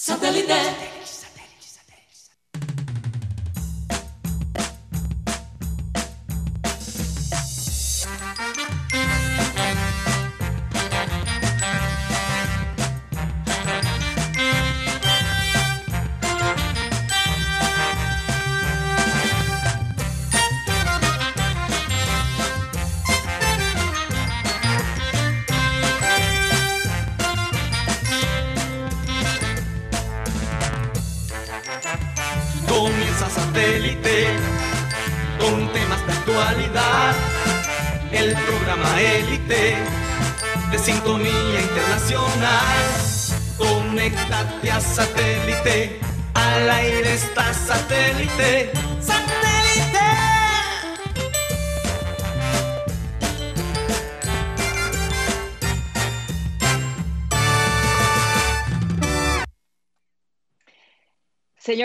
Satellite.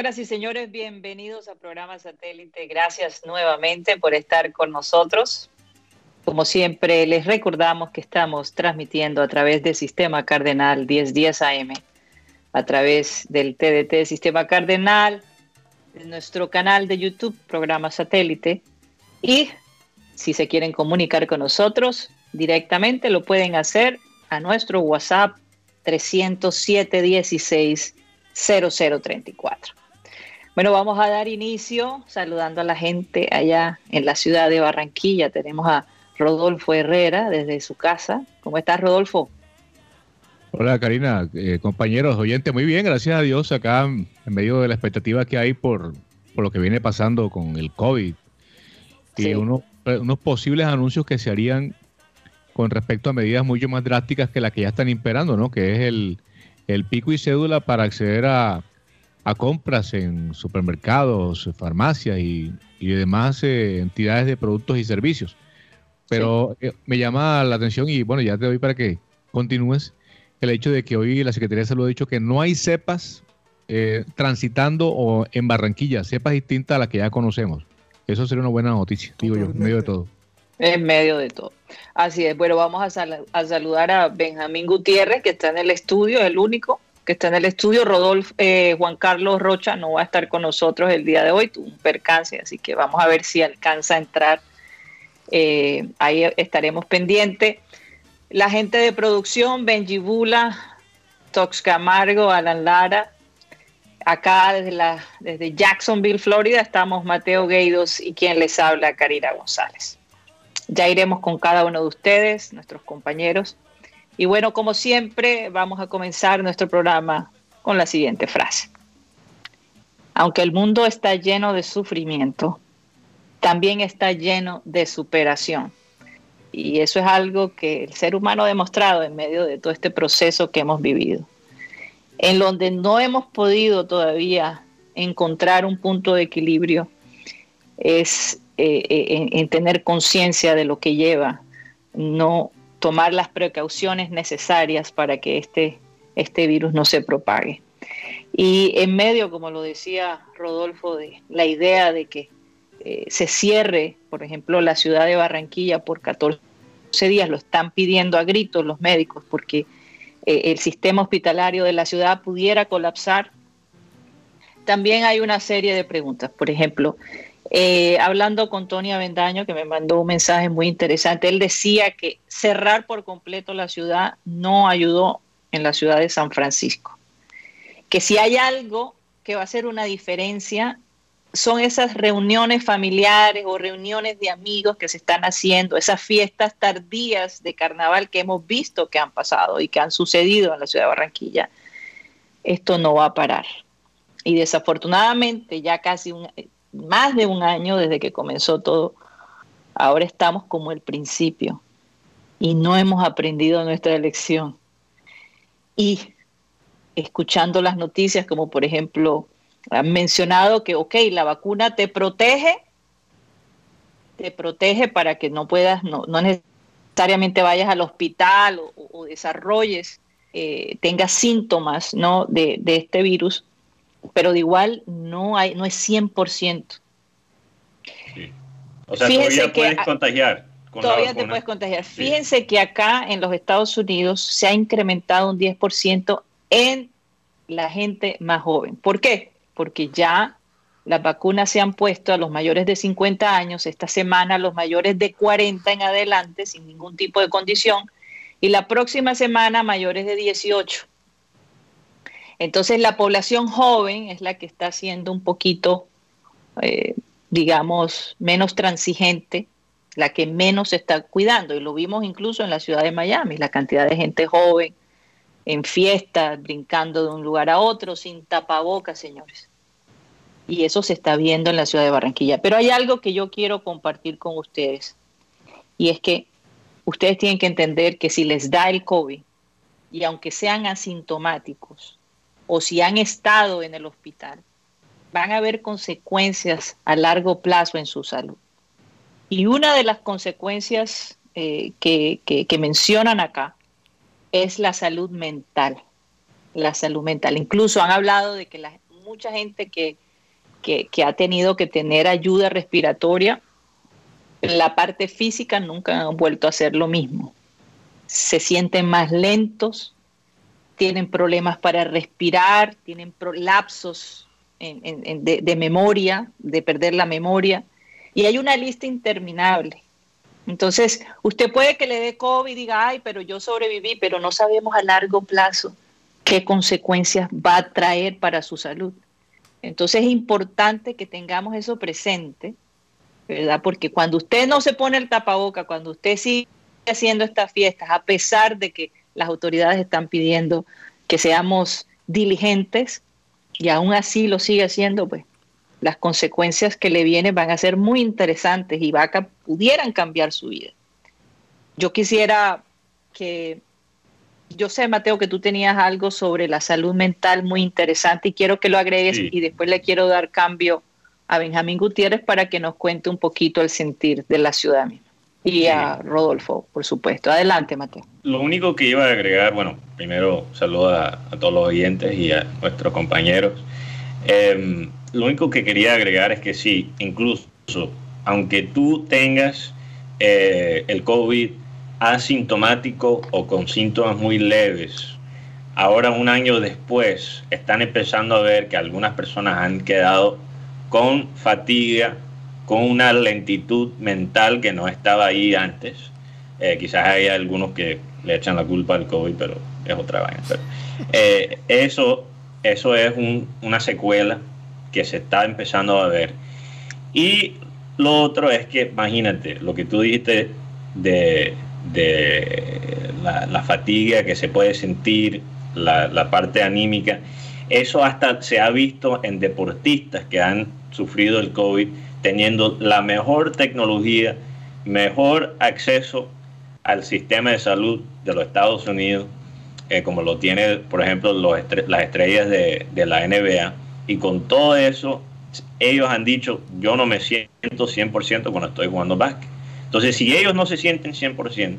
Señoras y señores, bienvenidos a programa satélite. Gracias nuevamente por estar con nosotros. Como siempre, les recordamos que estamos transmitiendo a través del Sistema Cardenal 1010 AM, a través del TDT Sistema Cardenal, de nuestro canal de YouTube, programa satélite. Y si se quieren comunicar con nosotros directamente, lo pueden hacer a nuestro WhatsApp 307 16 0034. Bueno, vamos a dar inicio saludando a la gente allá en la ciudad de Barranquilla. Tenemos a Rodolfo Herrera desde su casa. ¿Cómo estás, Rodolfo? Hola, Karina, eh, compañeros, oyentes, muy bien, gracias a Dios, acá en medio de la expectativa que hay por, lo que viene pasando con el COVID y unos, unos posibles anuncios que se harían con respecto a medidas mucho más drásticas que las que ya están imperando, ¿no? Que es el, el pico y cédula para acceder a, a compras en supermercados, farmacias y, demás eh, entidades de productos y servicios. Pero eh, me llama la atención y bueno, ya te doy para que continúes el hecho de que hoy la Secretaría de Salud ha dicho que no hay cepas eh, transitando o en Barranquilla, cepas distintas a las que ya conocemos. Eso sería una buena noticia, digo yo, en medio de todo. En medio de todo. Así es. Bueno, vamos a, a saludar a Benjamín Gutiérrez, que está en el estudio, el único que está en el estudio. Rodolfo, eh, Juan Carlos Rocha no va a estar con nosotros el día de hoy, tuvo un percance, así que vamos a ver si alcanza a entrar. Eh, ahí estaremos pendientes. La gente de producción, Benji Bula, Tox Camargo, Alan Lara. Acá desde, la, desde Jacksonville, Florida, estamos Mateo Gueidos y quien les habla, Karina González. Ya iremos con cada uno de ustedes, nuestros compañeros, y bueno, como siempre, vamos a comenzar nuestro programa con la siguiente frase. Aunque el mundo está lleno de sufrimiento, también está lleno de superación. Y eso es algo que el ser humano ha demostrado en medio de todo este proceso que hemos vivido. En donde no hemos podido todavía encontrar un punto de equilibrio es eh, eh, en tener conciencia de lo que lleva no tomar las precauciones necesarias para que este, este virus no se propague. Y en medio, como lo decía Rodolfo, de la idea de que eh, se cierre, por ejemplo, la ciudad de Barranquilla por 14 días, lo están pidiendo a gritos los médicos porque eh, el sistema hospitalario de la ciudad pudiera colapsar. También hay una serie de preguntas. Por ejemplo, eh, hablando con Tony Avendaño, que me mandó un mensaje muy interesante, él decía que cerrar por completo la ciudad no ayudó en la ciudad de San Francisco. Que si hay algo que va a hacer una diferencia son esas reuniones familiares o reuniones de amigos que se están haciendo, esas fiestas tardías de carnaval que hemos visto que han pasado y que han sucedido en la ciudad de Barranquilla. Esto no va a parar. Y desafortunadamente ya casi un, más de un año desde que comenzó todo. Ahora estamos como el principio y no hemos aprendido nuestra lección. Y escuchando las noticias, como por ejemplo, han mencionado que, ok, la vacuna te protege, te protege para que no puedas, no, necesariamente vayas al hospital o, desarrolles, eh, tengas síntomas ¿no? de, de este virus, pero de igual no, hay, no es 100%. O sea, todavía puedes contagiar. todavía te puedes contagiar. Fíjense que acá en los Estados Unidos se ha incrementado un 10% en la gente más joven. ¿Por qué? Porque ya las vacunas se han puesto a los mayores de 50 años, esta semana a los mayores de 40 en adelante, sin ningún tipo de condición, y la próxima semana mayores de 18. Entonces la población joven es la que está siendo un poquito, eh, digamos, menos transigente, la que menos se está cuidando. Y lo vimos incluso en la ciudad de Miami, la cantidad de gente joven en fiestas, brincando de un lugar a otro, sin tapabocas, señores y eso se está viendo en la ciudad de Barranquilla. Pero hay algo que yo quiero compartir con ustedes y es que ustedes tienen que entender que si les da el COVID y aunque sean asintomáticos o si han estado en el hospital, van a haber consecuencias a largo plazo en su salud. Y una de las consecuencias eh, que, mencionan acá es la salud mental. La salud mental. Incluso han hablado de que mucha gente que ha tenido que tener ayuda respiratoria, la parte física nunca han vuelto a hacer lo mismo. Se sienten más lentos, tienen problemas para respirar, tienen lapsos de, de, memoria, de perder la memoria, y hay una lista interminable. Entonces, usted puede que le dé COVID y diga, ay, pero yo sobreviví, pero no sabemos a largo plazo qué consecuencias va a traer para su salud. Entonces es importante que tengamos eso presente, ¿verdad? Porque cuando usted no se pone el tapaboca, cuando usted sigue haciendo estas fiestas, a pesar de que las autoridades están pidiendo que seamos diligentes y aún así lo sigue haciendo, pues las consecuencias que le vienen van a ser muy interesantes y va pudieran cambiar su vida. Yo quisiera que yo sé, Mateo, que tú tenías algo sobre la salud mental muy interesante y quiero que lo agregues y después le quiero dar cambio a Benjamín Gutiérrez para que nos cuente un poquito el sentir de la ciudad misma. Y a Rodolfo, por supuesto. Adelante, Mateo. Lo único que iba a agregar, bueno, primero saludo a, todos los oyentes y a nuestros compañeros. Em, lo único que quería agregar es que sí, incluso aunque tú tengas eh, el COVID asintomático o con síntomas muy leves. Ahora, un año después, están empezando a ver que algunas personas han quedado con fatiga, con una lentitud mental que no estaba ahí antes. Eh, quizás hay algunos que le echan la culpa al COVID, pero es otra vaina. Eh, eso, eso es una secuela que se está empezando a ver. Y lo otro es que, imagínate, lo que tú dijiste de, de la, fatiga que se puede sentir, la, parte anímica. Eso hasta se ha visto en deportistas que han sufrido el COVID teniendo la mejor tecnología, mejor acceso al sistema de salud de los Estados Unidos, eh, como lo tiene, por ejemplo, las estrellas de, de, la NBA. Y con todo eso, ellos han dicho, yo no me siento 100% cuando estoy jugando básquet. Entonces, si ellos no se sienten 100%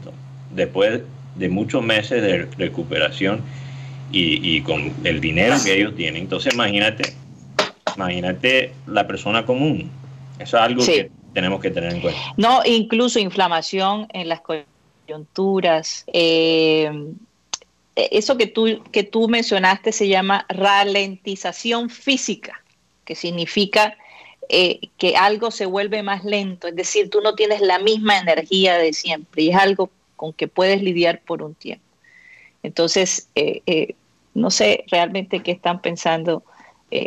después de muchos meses de recuperación y, con el dinero que ellos tienen, entonces imagínate, imagínate la persona común. Eso es algo que tenemos que tener en cuenta. No, incluso inflamación en las coyunturas. Eh, eso que tú, que tú mencionaste se llama ralentización física, que significa eh, que algo se vuelve más lento, es decir, tú no tienes la misma energía de siempre y es algo con que puedes lidiar por un tiempo. Entonces, eh, eh, no sé realmente qué están pensando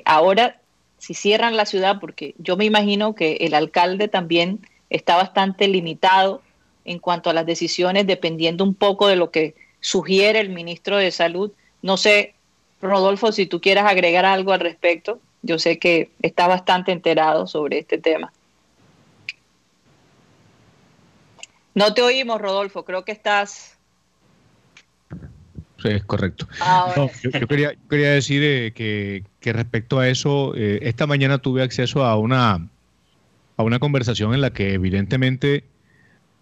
ahora si cierran la ciudad, porque yo me imagino que el alcalde también está bastante limitado en cuanto a las decisiones, dependiendo un poco de lo que sugiere el ministro de Salud. No sé, Rodolfo, si tú quieras agregar algo al respecto. Yo sé que está bastante enterado sobre este tema. No te oímos, Rodolfo. Creo que estás. Es correcto. Ah, yo, quería, decir eh, que, respecto a eso, eh, esta mañana tuve acceso a una, a una conversación en la que evidentemente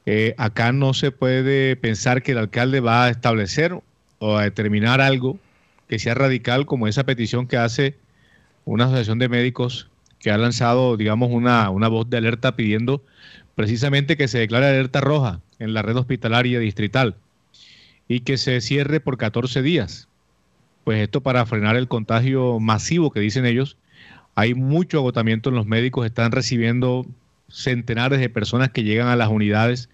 eh, acá no se puede pensar que el alcalde va a establecer o a determinar algo que sea radical como esa petición que hace una asociación de médicos que ha lanzado, digamos, una, una voz de alerta pidiendo precisamente que se declare alerta roja en la red hospitalaria distrital y que se cierre por 14 días. pues esto para frenar el contagio masivo que dicen ellos. Hay mucho agotamiento en los médicos, están recibiendo centenares de personas que llegan a las unidades,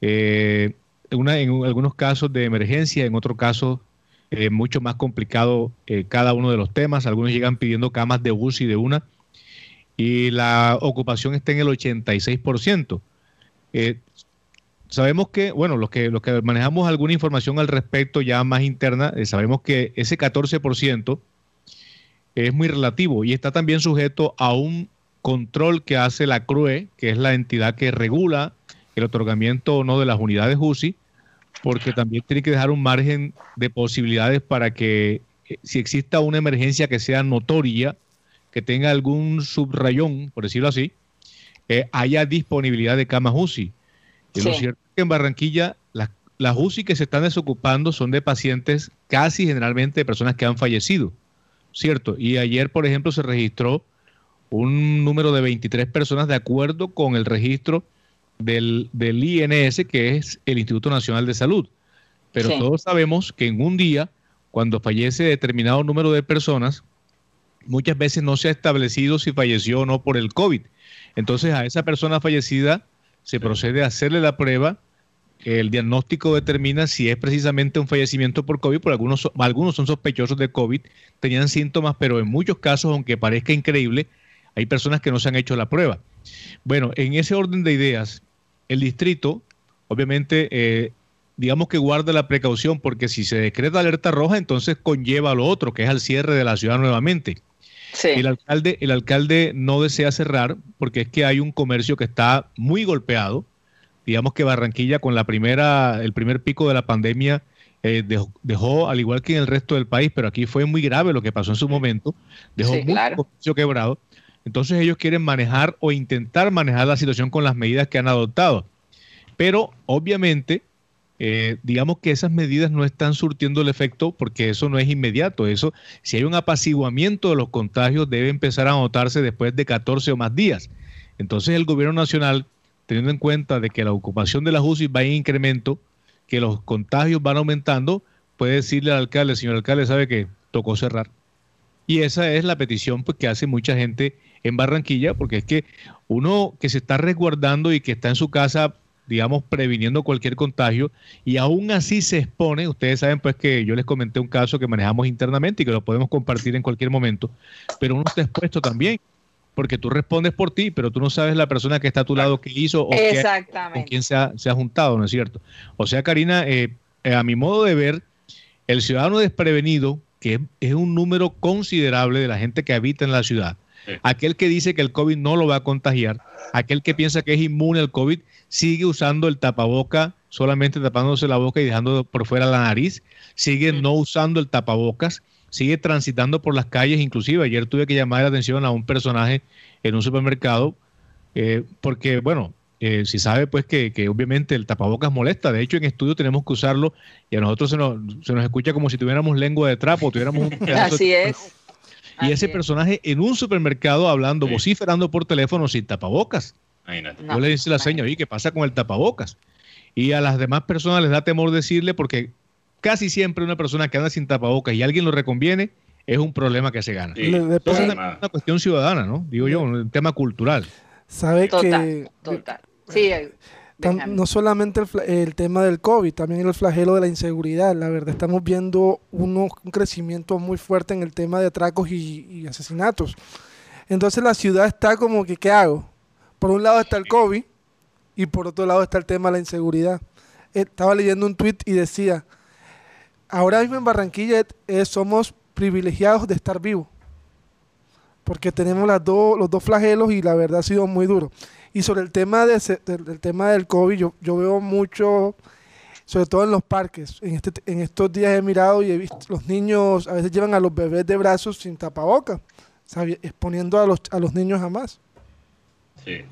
eh, una, en algunos casos de emergencia, en otros casos eh, mucho más complicado eh, cada uno de los temas. Algunos llegan pidiendo camas de UCI de una y la ocupación está en el 86%. Sabemos que, bueno, los que, los que manejamos alguna información al respecto ya más interna, sabemos que ese 14% es muy relativo y está también sujeto a un control que hace la CRUE, que es la entidad que regula el otorgamiento o no de las unidades UCI, porque también tiene que dejar un margen de posibilidades para que eh, si exista una emergencia que sea notoria, que tenga algún subrayón, por decirlo así, eh, haya disponibilidad de camas UCI. Y Lo cierto es que en Barranquilla las, las UCI que se están desocupando son de pacientes casi generalmente de personas que han fallecido, ¿cierto? Y ayer, por ejemplo, se registró un número de 23 personas de acuerdo con el registro del, INS, que es el Instituto Nacional de Salud. Pero todos sabemos que en un día, cuando fallece determinado número de personas, muchas veces no se ha establecido si falleció o no por el COVID. Entonces a esa persona fallecida se procede a hacerle la prueba, el diagnóstico determina si es precisamente un fallecimiento por COVID, por algunos, algunos son sospechosos de COVID, tenían síntomas, pero en muchos casos, aunque parezca increíble, hay personas que no se han hecho la prueba. Bueno, en ese orden de ideas, el distrito, obviamente, eh, digamos que guarda la precaución porque si se decreta alerta roja, entonces conlleva lo otro, que es el cierre de la ciudad nuevamente. El, alcalde, el alcalde no desea cerrar porque es que hay un comercio que está muy golpeado. Digamos que Barranquilla con la primera, el primer pico de la pandemia eh, dejó, al igual que en el resto del país, pero aquí fue muy grave lo que pasó en su momento, dejó mucho comercio quebrado. Entonces ellos quieren manejar o intentar manejar la situación con las medidas que han adoptado. Pero obviamente, eh, digamos que esas medidas no están surtiendo el efecto porque eso no es inmediato. Eso, si hay un apaciguamiento de los contagios, debe empezar a notarse después de 14 o más días. Entonces el gobierno nacional, teniendo en cuenta de que la ocupación de las UCI va en incremento, que los contagios van aumentando, puede decirle al alcalde, señor alcalde, sabe que tocó cerrar. Y esa es la petición pues, que hace mucha gente en Barranquilla, porque es que uno que se está resguardando y que está en su casa, digamos, previniendo cualquier contagio, y aún así se expone, ustedes saben pues que yo les comenté un caso que manejamos internamente y que lo podemos compartir en cualquier momento, pero uno está expuesto también, porque tú respondes por ti, pero tú no sabes la persona que está a tu lado qué hizo o con quién se ha, se ha, juntado, ¿no es cierto? O sea, Karina, eh, eh, a mi modo de ver, el ciudadano desprevenido, que es un número considerable de la gente que habita en la ciudad, Aquel que dice que el COVID no lo va a contagiar, aquel que piensa que es inmune al COVID, sigue usando el tapaboca, solamente tapándose la boca y dejando por fuera la nariz, sigue no usando el tapabocas, sigue transitando por las calles, inclusive ayer tuve que llamar la atención a un personaje en un supermercado, eh, porque bueno, eh, si sabe pues que, obviamente el tapabocas molesta, de hecho en estudio tenemos que usarlo y a nosotros se nos, se nos escucha como si tuviéramos lengua de trapo, tuviéramos un Así es y ese personaje en un supermercado hablando, vociferando por teléfono sin tapabocas. Yo le dice la señora, ¿y qué pasa con el tapabocas? Y a las demás personas les da temor decirle porque casi siempre una persona que anda sin tapabocas y alguien lo reconviene, es un problema que se gana. Entonces es una cuestión ciudadana, ¿no? Digo yo, un tema cultural. Sabe que... Total. Sí, no solamente el, tema del COVID, también el flagelo de la inseguridad. La verdad, estamos viendo un crecimiento muy fuerte en el tema de atracos y, asesinatos. Entonces la ciudad está como que, ¿qué hago? Por un lado está el COVID y por otro lado está el tema de la inseguridad. Estaba leyendo un tweet y decía, ahora mismo en Barranquilla somos privilegiados de estar vivos, porque tenemos las los dos flagelos y la verdad ha sido muy duro. Y sobre el tema, de, del, tema del COVID, yo, yo veo mucho, sobre todo en los parques. En, este, en estos días he mirado y he visto los niños, a veces llevan a los bebés de brazos sin tapabocas, exponiendo a los, a los niños jamás. Sí.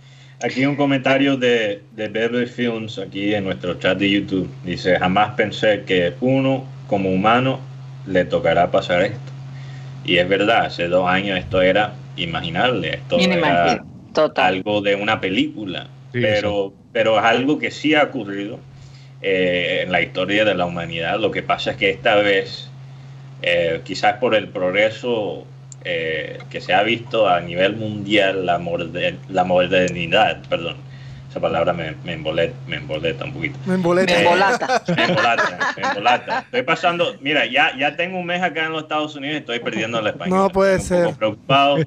Aquí un comentario de, de Beverly Films, aquí en nuestro chat de YouTube. Dice, jamás pensé que uno como humano le tocará pasar esto. Y es verdad, hace dos años esto era imaginable. Esto era algo de una película, pero, pero es algo que sí ha ocurrido eh, en la historia de la humanidad. Lo que pasa es que esta vez eh, quizás por el progreso eh, que se ha visto a nivel mundial, la, la modernidad, perdón, esa palabra me, me, emboleta, me emboleta un poquito. Me emboleta. Me embolata. me embolata, me embolata. Estoy pasando, mira, ya, ya tengo un mes acá en los Estados Unidos y estoy perdiendo el español. No puede estoy ser. Un poco preocupado.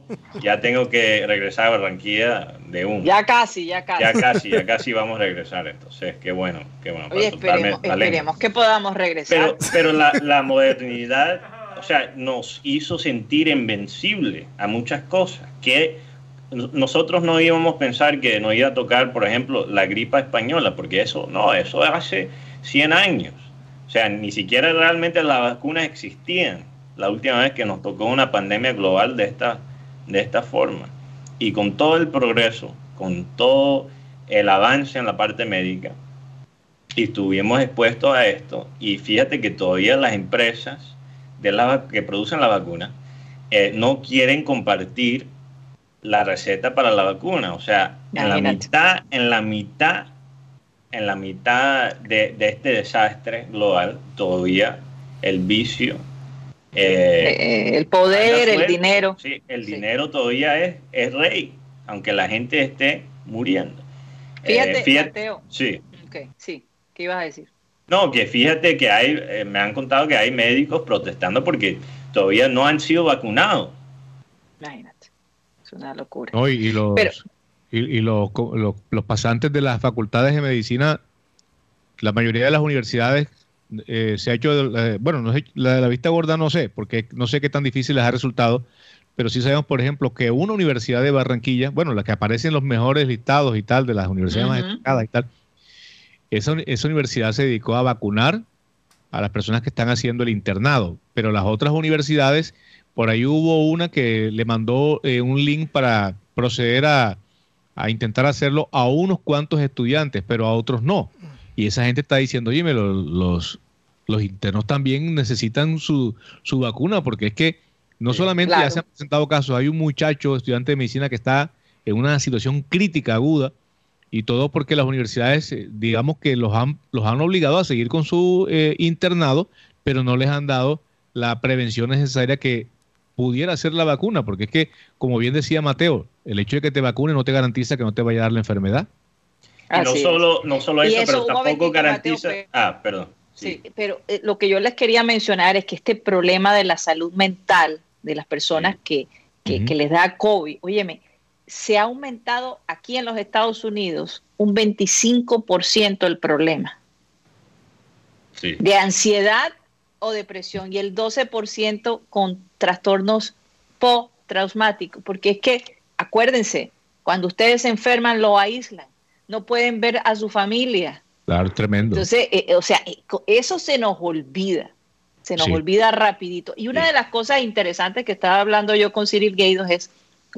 Ya tengo que regresar a Barranquilla de un. Ya casi, ya casi. Ya casi, ya casi vamos a regresar. Entonces, qué bueno, qué bueno. Oye, esperemos, esperemos que podamos regresar. Pero, pero la, la modernidad, o sea, nos hizo sentir invencible a muchas cosas que nosotros no íbamos a pensar que nos iba a tocar, por ejemplo, la gripa española, porque eso no, eso hace 100 años. O sea, ni siquiera realmente las vacunas existían la última vez que nos tocó una pandemia global de esta, de esta forma. Y con todo el progreso, con todo el avance en la parte médica, y estuvimos expuestos a esto, y fíjate que todavía las empresas que producen la vacuna eh, no quieren compartir la receta para la vacuna. O sea, en la mitad, en la mitad, en la mitad de, de este desastre global, todavía el vicio. Eh, eh, el poder, el dinero. Sí, el sí. dinero todavía es, es rey, aunque la gente esté muriendo. Fíjate, eh, fíjate Mateo. Sí. Okay, sí. ¿Qué ibas a decir? No, que fíjate que hay, eh, me han contado que hay médicos protestando porque todavía no han sido vacunados. Imagínate una locura. No, y, y, los, Pero, y, y los, los, los, pasantes de las facultades de medicina, la mayoría de las universidades eh, se ha hecho, eh, bueno, no sé, la de la vista gorda no sé, porque no sé qué tan difícil les ha resultado, pero sí sabemos, por ejemplo, que una universidad de Barranquilla, bueno, la que aparece en los mejores listados y tal, de las universidades uh -huh. más destacadas y tal, esa, esa universidad se dedicó a vacunar a las personas que están haciendo el internado, pero las otras universidades por ahí hubo una que le mandó eh, un link para proceder a, a, intentar hacerlo a unos cuantos estudiantes, pero a otros no. Y esa gente está diciendo, oye, los, los, internos también necesitan su, su, vacuna, porque es que no solamente claro. ya se han presentado casos, hay un muchacho, estudiante de medicina, que está en una situación crítica, aguda, y todo porque las universidades, eh, digamos que los han, los han obligado a seguir con su eh, internado, pero no les han dado la prevención necesaria que pudiera ser la vacuna, porque es que, como bien decía Mateo, el hecho de que te vacune no te garantiza que no te vaya a dar la enfermedad. Y no solo, no solo eso, eso, pero tampoco garantiza... Mateo, ah, perdón. Sí, sí pero eh, lo que yo les quería mencionar es que este problema de la salud mental de las personas sí. que, que, uh -huh. que, les da COVID, óyeme, se ha aumentado aquí en los Estados Unidos un 25% el problema sí. de ansiedad o depresión y el 12% con trastornos postraumáticos, porque es que, acuérdense, cuando ustedes se enferman lo aíslan, no pueden ver a su familia. Claro, tremendo. Entonces, eh, o sea, eso se nos olvida, se nos sí. olvida rapidito. Y una sí. de las cosas interesantes que estaba hablando yo con Cyril Gaydos es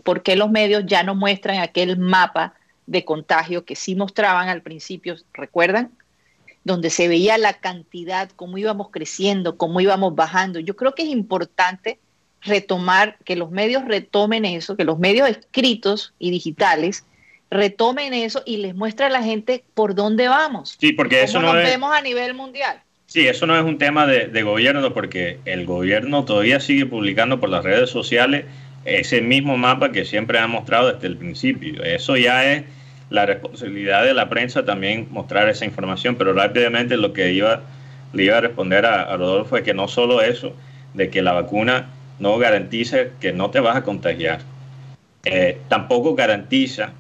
por qué los medios ya no muestran aquel mapa de contagio que sí mostraban al principio, ¿recuerdan? donde se veía la cantidad, cómo íbamos creciendo, cómo íbamos bajando. Yo creo que es importante retomar, que los medios retomen eso, que los medios escritos y digitales retomen eso y les muestre a la gente por dónde vamos. Sí, porque eso no nos es... vemos a nivel mundial. Sí, eso no es un tema de, de, gobierno, porque el gobierno todavía sigue publicando por las redes sociales ese mismo mapa que siempre ha mostrado desde el principio. Eso ya es la responsabilidad de la prensa también mostrar esa información, pero rápidamente lo que iba, le iba a responder a, a Rodolfo es que no solo eso, de que la vacuna no garantiza que no te vas a contagiar, eh, tampoco garantiza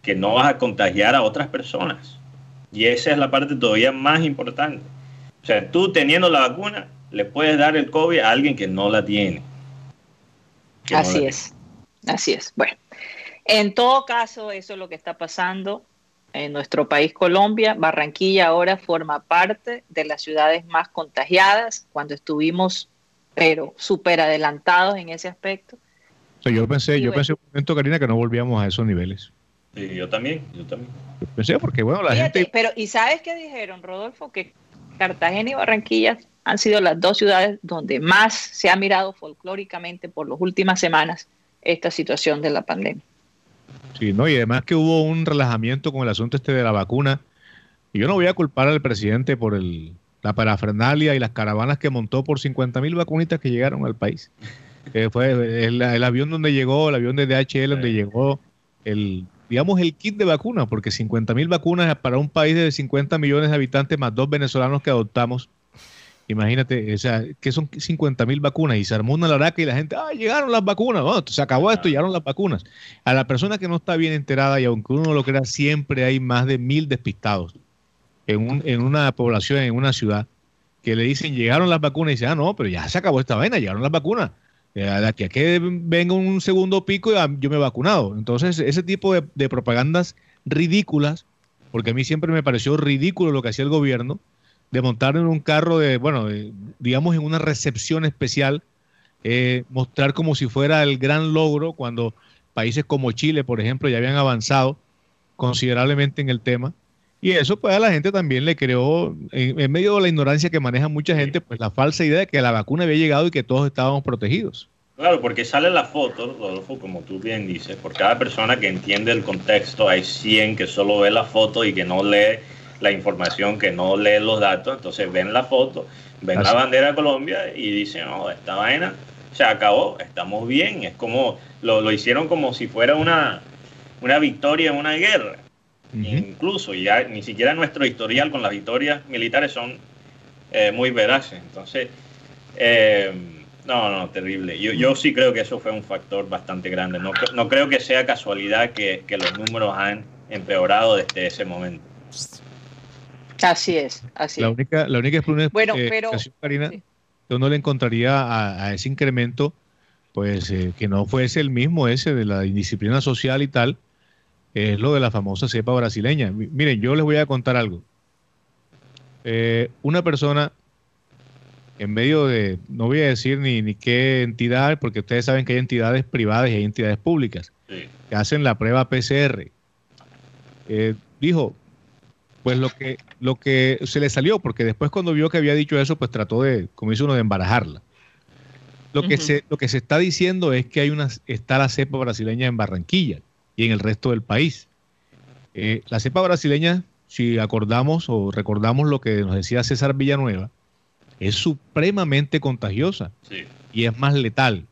que no vas a contagiar a otras personas. Y esa es la parte todavía más importante. O sea, tú teniendo la vacuna, le puedes dar el COVID a alguien que no la tiene. Así no es, tiene. así es. Bueno, en todo caso, eso es lo que está pasando en nuestro país Colombia. Barranquilla ahora forma parte de las ciudades más contagiadas cuando estuvimos, pero súper adelantados en ese aspecto. O sea, yo pensé, y yo bueno. pensé un momento, Karina, que no volvíamos a esos niveles. Sí, yo también, yo también. Yo pensé porque, bueno, la Fíjate, gente... Pero, ¿y sabes qué dijeron, Rodolfo? Que Cartagena y Barranquilla han sido las dos ciudades donde más se ha mirado folclóricamente por las últimas semanas esta situación de la pandemia. Sí, no, y además que hubo un relajamiento con el asunto este de la vacuna. Y yo no voy a culpar al presidente por el la parafernalia y las caravanas que montó por 50 mil vacunitas que llegaron al país. fue el, avión donde llegó, el avión de DHL donde llegó el, digamos, el kit de vacunas, porque 50 mil vacunas para un país de 50 millones de habitantes más dos venezolanos que adoptamos. Imagínate, o sea, que son 50 mil vacunas y se armó una laraca y la gente, ah, llegaron las vacunas, se acabó esto, llegaron las vacunas. A la persona que no está bien enterada y aunque uno lo crea, siempre hay más de mil despistados en, en una población, en una ciudad, que le dicen, llegaron las vacunas y dicen, ah, no, pero ya se acabó esta vaina, llegaron las vacunas. De aquí a que venga un segundo pico, yo me he vacunado. Entonces, ese tipo de, propagandas ridículas, porque a mí siempre me pareció ridículo lo que hacía el gobierno, de montar en un carro de, bueno, digamos en una recepción especial, eh, mostrar como si fuera el gran logro cuando países como Chile, por ejemplo, ya habían avanzado considerablemente en el tema. Y eso pues a la gente también le creó, en, medio de la ignorancia que maneja mucha gente, pues la falsa idea de que la vacuna había llegado y que todos estábamos protegidos. Claro, porque sale la foto, Rodolfo, como tú bien dices, por cada persona que entiende el contexto, hay 100 que solo ve la foto y que no lee la información, que no lee los datos, entonces ven la foto, ven la bandera de Colombia y dicen, no, esta vaina se acabó, estamos bien, es como, lo, lo hicieron como si fuera una, una victoria en una guerra. Incluso ya ni siquiera nuestro historial con las victorias militares son eh, muy veraces. Entonces, eh, no, no, terrible. Yo, yo sí creo que eso fue un factor bastante grande. No, no creo que sea casualidad que, que, los números han empeorado desde ese momento. Así es, así la única, la única bueno, pero, Karina, yo no le encontraría a, a ese incremento, pues eh, que no fuese el mismo ese de la indisciplina social y tal, es lo de la famosa cepa brasileña. Miren, yo les voy a contar algo. Eh, una persona en medio de, no voy a decir ni, ni qué entidad, porque ustedes saben que hay entidades privadas y hay entidades públicas que hacen la prueba PCR. Eh, dijo, pues lo que, lo que se le salió, porque después cuando vio que había dicho eso, pues trató de, como dice uno, de embarajarla. Lo, que se, lo que se está diciendo es que hay una, está la cepa brasileña en Barranquilla y en el resto del país. Eh, la cepa brasileña, si acordamos o recordamos lo que nos decía César Villanueva, es supremamente contagiosa y es más letal,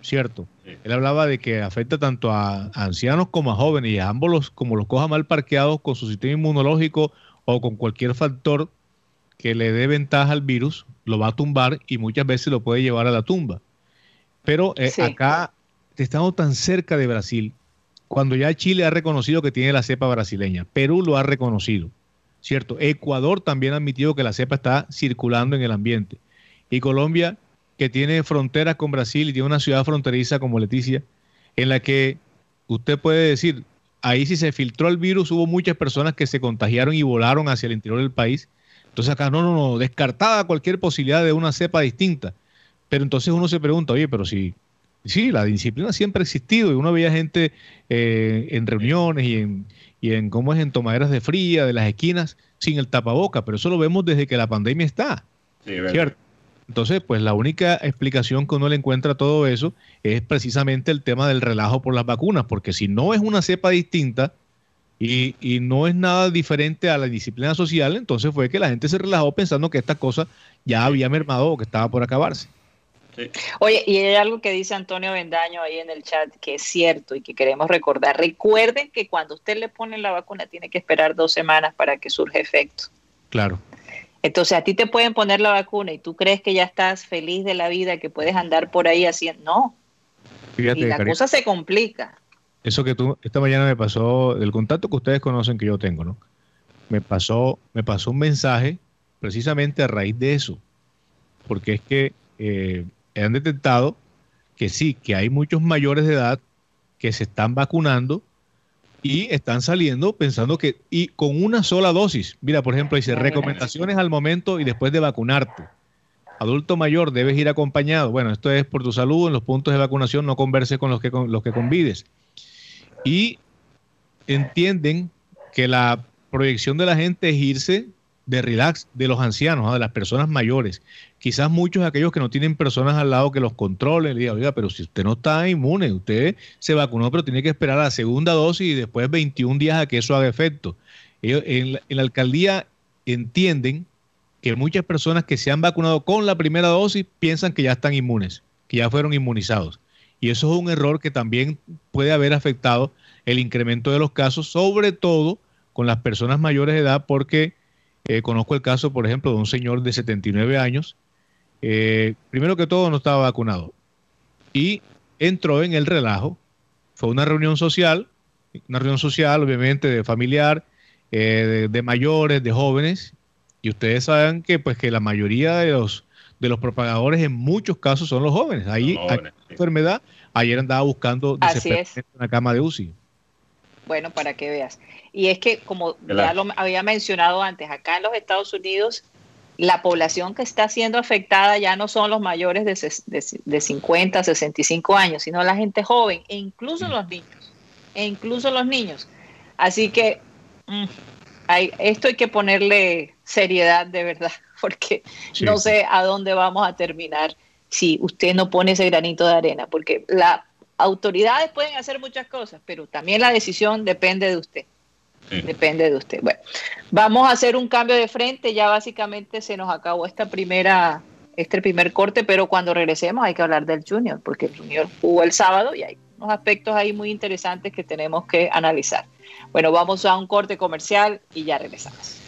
¿cierto? Él hablaba de que afecta tanto a, ancianos como a jóvenes y a ambos los, como los coja mal parqueados con su sistema inmunológico o con cualquier factor que le dé ventaja al virus, lo va a tumbar y muchas veces lo puede llevar a la tumba. Pero eh, acá, estamos tan cerca de Brasil, cuando ya Chile ha reconocido que tiene la cepa brasileña, Perú lo ha reconocido, ¿cierto? Ecuador también ha admitido que la cepa está circulando en el ambiente. Y Colombia, que tiene fronteras con Brasil y tiene una ciudad fronteriza como Leticia, en la que usted puede decir, ahí si se filtró el virus, hubo muchas personas que se contagiaron y volaron hacia el interior del país. Entonces acá no, no, no, descartada cualquier posibilidad de una cepa distinta. Pero entonces uno se pregunta, oye, pero si Sí, la disciplina siempre ha existido y uno veía gente eh, en reuniones y en, y en cómo es en tomaderas de fría, de las esquinas, sin el tapaboca, pero eso lo vemos desde que la pandemia está. Sí, ¿cierto? Entonces, pues la única explicación que uno le encuentra a todo eso es precisamente el tema del relajo por las vacunas, porque si no es una cepa distinta y, y no es nada diferente a la disciplina social, entonces fue que la gente se relajó pensando que esta cosa ya había mermado o que estaba por acabarse. Oye, y hay algo que dice Antonio Bendaño ahí en el chat que es cierto y que queremos recordar. Recuerden que cuando usted le pone la vacuna tiene que esperar dos semanas para que surja efecto. Claro. Entonces a ti te pueden poner la vacuna y tú crees que ya estás feliz de la vida, que puedes andar por ahí haciendo... No. Fíjate, y la cosa se complica. Eso que tú, esta mañana me pasó, del contacto que ustedes conocen que yo tengo, ¿no? Me pasó, me pasó un mensaje precisamente a raíz de eso. Porque es que eh, han detectado que sí, que hay muchos mayores de edad que se están vacunando y están saliendo pensando que, y con una sola dosis, mira, por ejemplo, dice recomendaciones al momento y después de vacunarte. Adulto mayor, debes ir acompañado. Bueno, esto es por tu salud, en los puntos de vacunación no converses con los que, con los que convides. Y entienden que la proyección de la gente es irse de relax de los ancianos, ¿ah? de las personas mayores. Quizás muchos de aquellos que no tienen personas al lado que los controlen, le digan, oiga, pero si usted no está inmune, usted se vacunó, pero tiene que esperar la segunda dosis y después 21 días a que eso haga efecto. Ellos, en, la, alcaldía entienden que muchas personas que se han vacunado con la primera dosis piensan que ya están inmunes, que ya fueron inmunizados. Y eso es un error que también puede haber afectado el incremento de los casos, sobre todo con las personas mayores de edad, porque eh, conozco el caso, por ejemplo, de un señor de 79 años. Eh, primero que todo, no estaba vacunado. Y entró en el relajo. Fue una reunión social, una reunión social, obviamente, de familiar, eh, de, mayores, de jóvenes. Y ustedes saben que, pues, que la mayoría de los de los propagadores en muchos casos son los jóvenes. Ahí, hay enfermedad, ayer andaba buscando una cama de UCI. Bueno, para que veas. Y es que, como ya lo había mencionado antes, acá en los Estados Unidos, la población que está siendo afectada ya no son los mayores de, de, 50, 65 años, sino la gente joven, e incluso mm. los niños, e incluso los niños. Así que mm, hay, esto hay que ponerle seriedad de verdad porque no sé a dónde vamos a terminar si usted no pone ese granito de arena, porque las autoridades pueden hacer muchas cosas, pero también la decisión depende de usted. Depende de usted. Bueno, vamos a hacer un cambio de frente. Ya básicamente se nos acabó esta primera, este primer corte, pero cuando regresemos hay que hablar del Junior, porque el Junior jugó el sábado y hay unos aspectos ahí muy interesantes que tenemos que analizar. Bueno, vamos a un corte comercial y ya regresamos.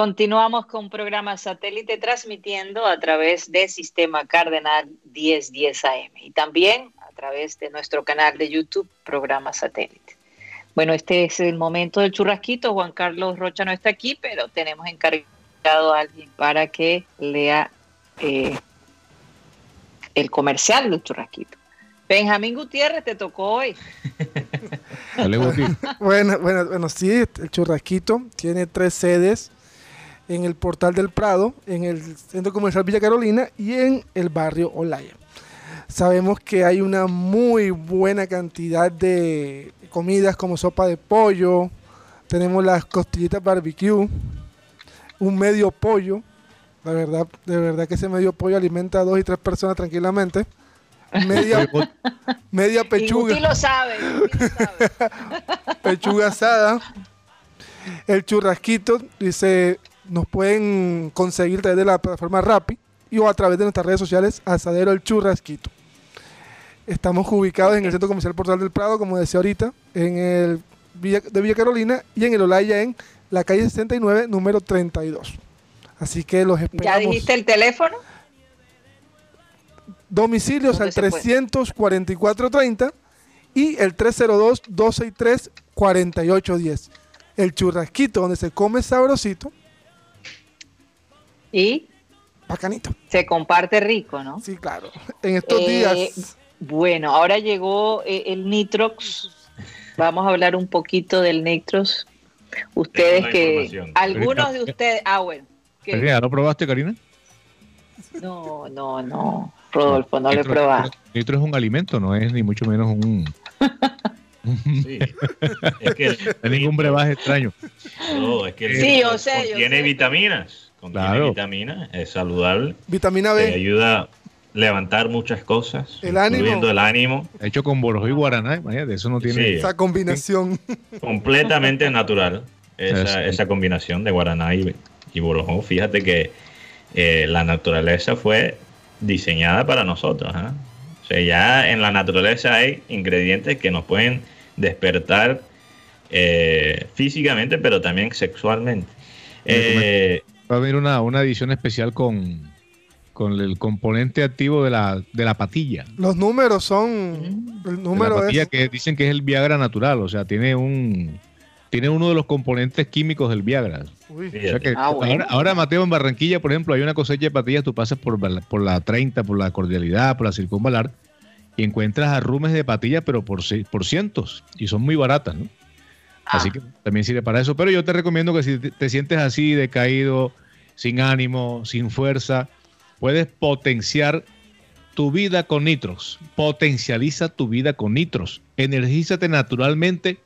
Continuamos con programa satélite transmitiendo a través del sistema Cardenal 1010 AM y también a través de nuestro canal de YouTube, programa satélite. Bueno, este es el momento del churrasquito. Juan Carlos Rocha no está aquí, pero tenemos encargado a alguien para que lea eh, el comercial del churrasquito. Benjamín Gutiérrez, te tocó hoy. bueno, bueno, bueno, sí, el churrasquito tiene tres sedes en el Portal del Prado, en el Centro Comercial Villa Carolina y en el barrio Olaya. Sabemos que hay una muy buena cantidad de comidas como sopa de pollo, tenemos las costillitas barbecue, un medio pollo, la verdad, de verdad que ese medio pollo alimenta a dos y tres personas tranquilamente. Media, media pechuga. Y lo sabe, pechuga asada. El churrasquito, dice nos pueden conseguir a través de la plataforma Rappi y o a través de nuestras redes sociales Asadero El Churrasquito. Estamos ubicados en el Centro Comercial Portal del Prado, como decía ahorita, en el de Villa Carolina y en el Olaya en la calle 69, número 32. Así que los esperamos. ¿Ya dijiste el teléfono? Domicilios al 344-30 y el 302-263-4810. El churrasquito donde se come sabrosito y bacanito. Se comparte rico, ¿no? Sí, claro. En estos eh, días. Bueno, ahora llegó eh, el Nitrox. Vamos a hablar un poquito del Nitrox. Ustedes que. Algunos de ustedes. Ah, bueno. ¿Ya lo probaste, Karina? No, no, no. Rodolfo, no lo he probado. Nitro es un alimento, no es ni mucho menos un. Sí, es que no es ningún brebaje extraño. No, es que sí, yo sé, tiene vitaminas. Contiene vitamina, es saludable. Vitamina B. Te ayuda a levantar muchas cosas. El ánimo. el ánimo. Hecho con borojó y guaraná, imagínate, eso no tiene... esa combinación. Completamente natural, esa, combinación de guaraná y, y borojó. Fíjate que eh, la naturaleza fue diseñada para nosotros. ¿ah? O sea, ya en la naturaleza hay ingredientes que nos pueden despertar eh, físicamente, pero también sexualmente. Eh, Va a haber una, una edición especial con, con el componente activo de la, de la patilla. Los números son. El número la patilla que dicen que es el Viagra natural, o sea, tiene un. Tiene uno de los componentes químicos del Viagra. Ah, ahora, Mateo, en Barranquilla, por ejemplo, hay una cosecha de patillas, tú pasas por, por la 30, por la cordialidad, por la circunvalar, y encuentras arrumes de patillas, pero por, por cientos, y son muy baratas, ¿no? Así ah. que también sirve para eso. Pero yo te recomiendo que si te sientes así, decaído, sin ánimo, sin fuerza, puedes potenciar tu vida con nitros. Potencializa tu vida con nitros. Energízate naturalmente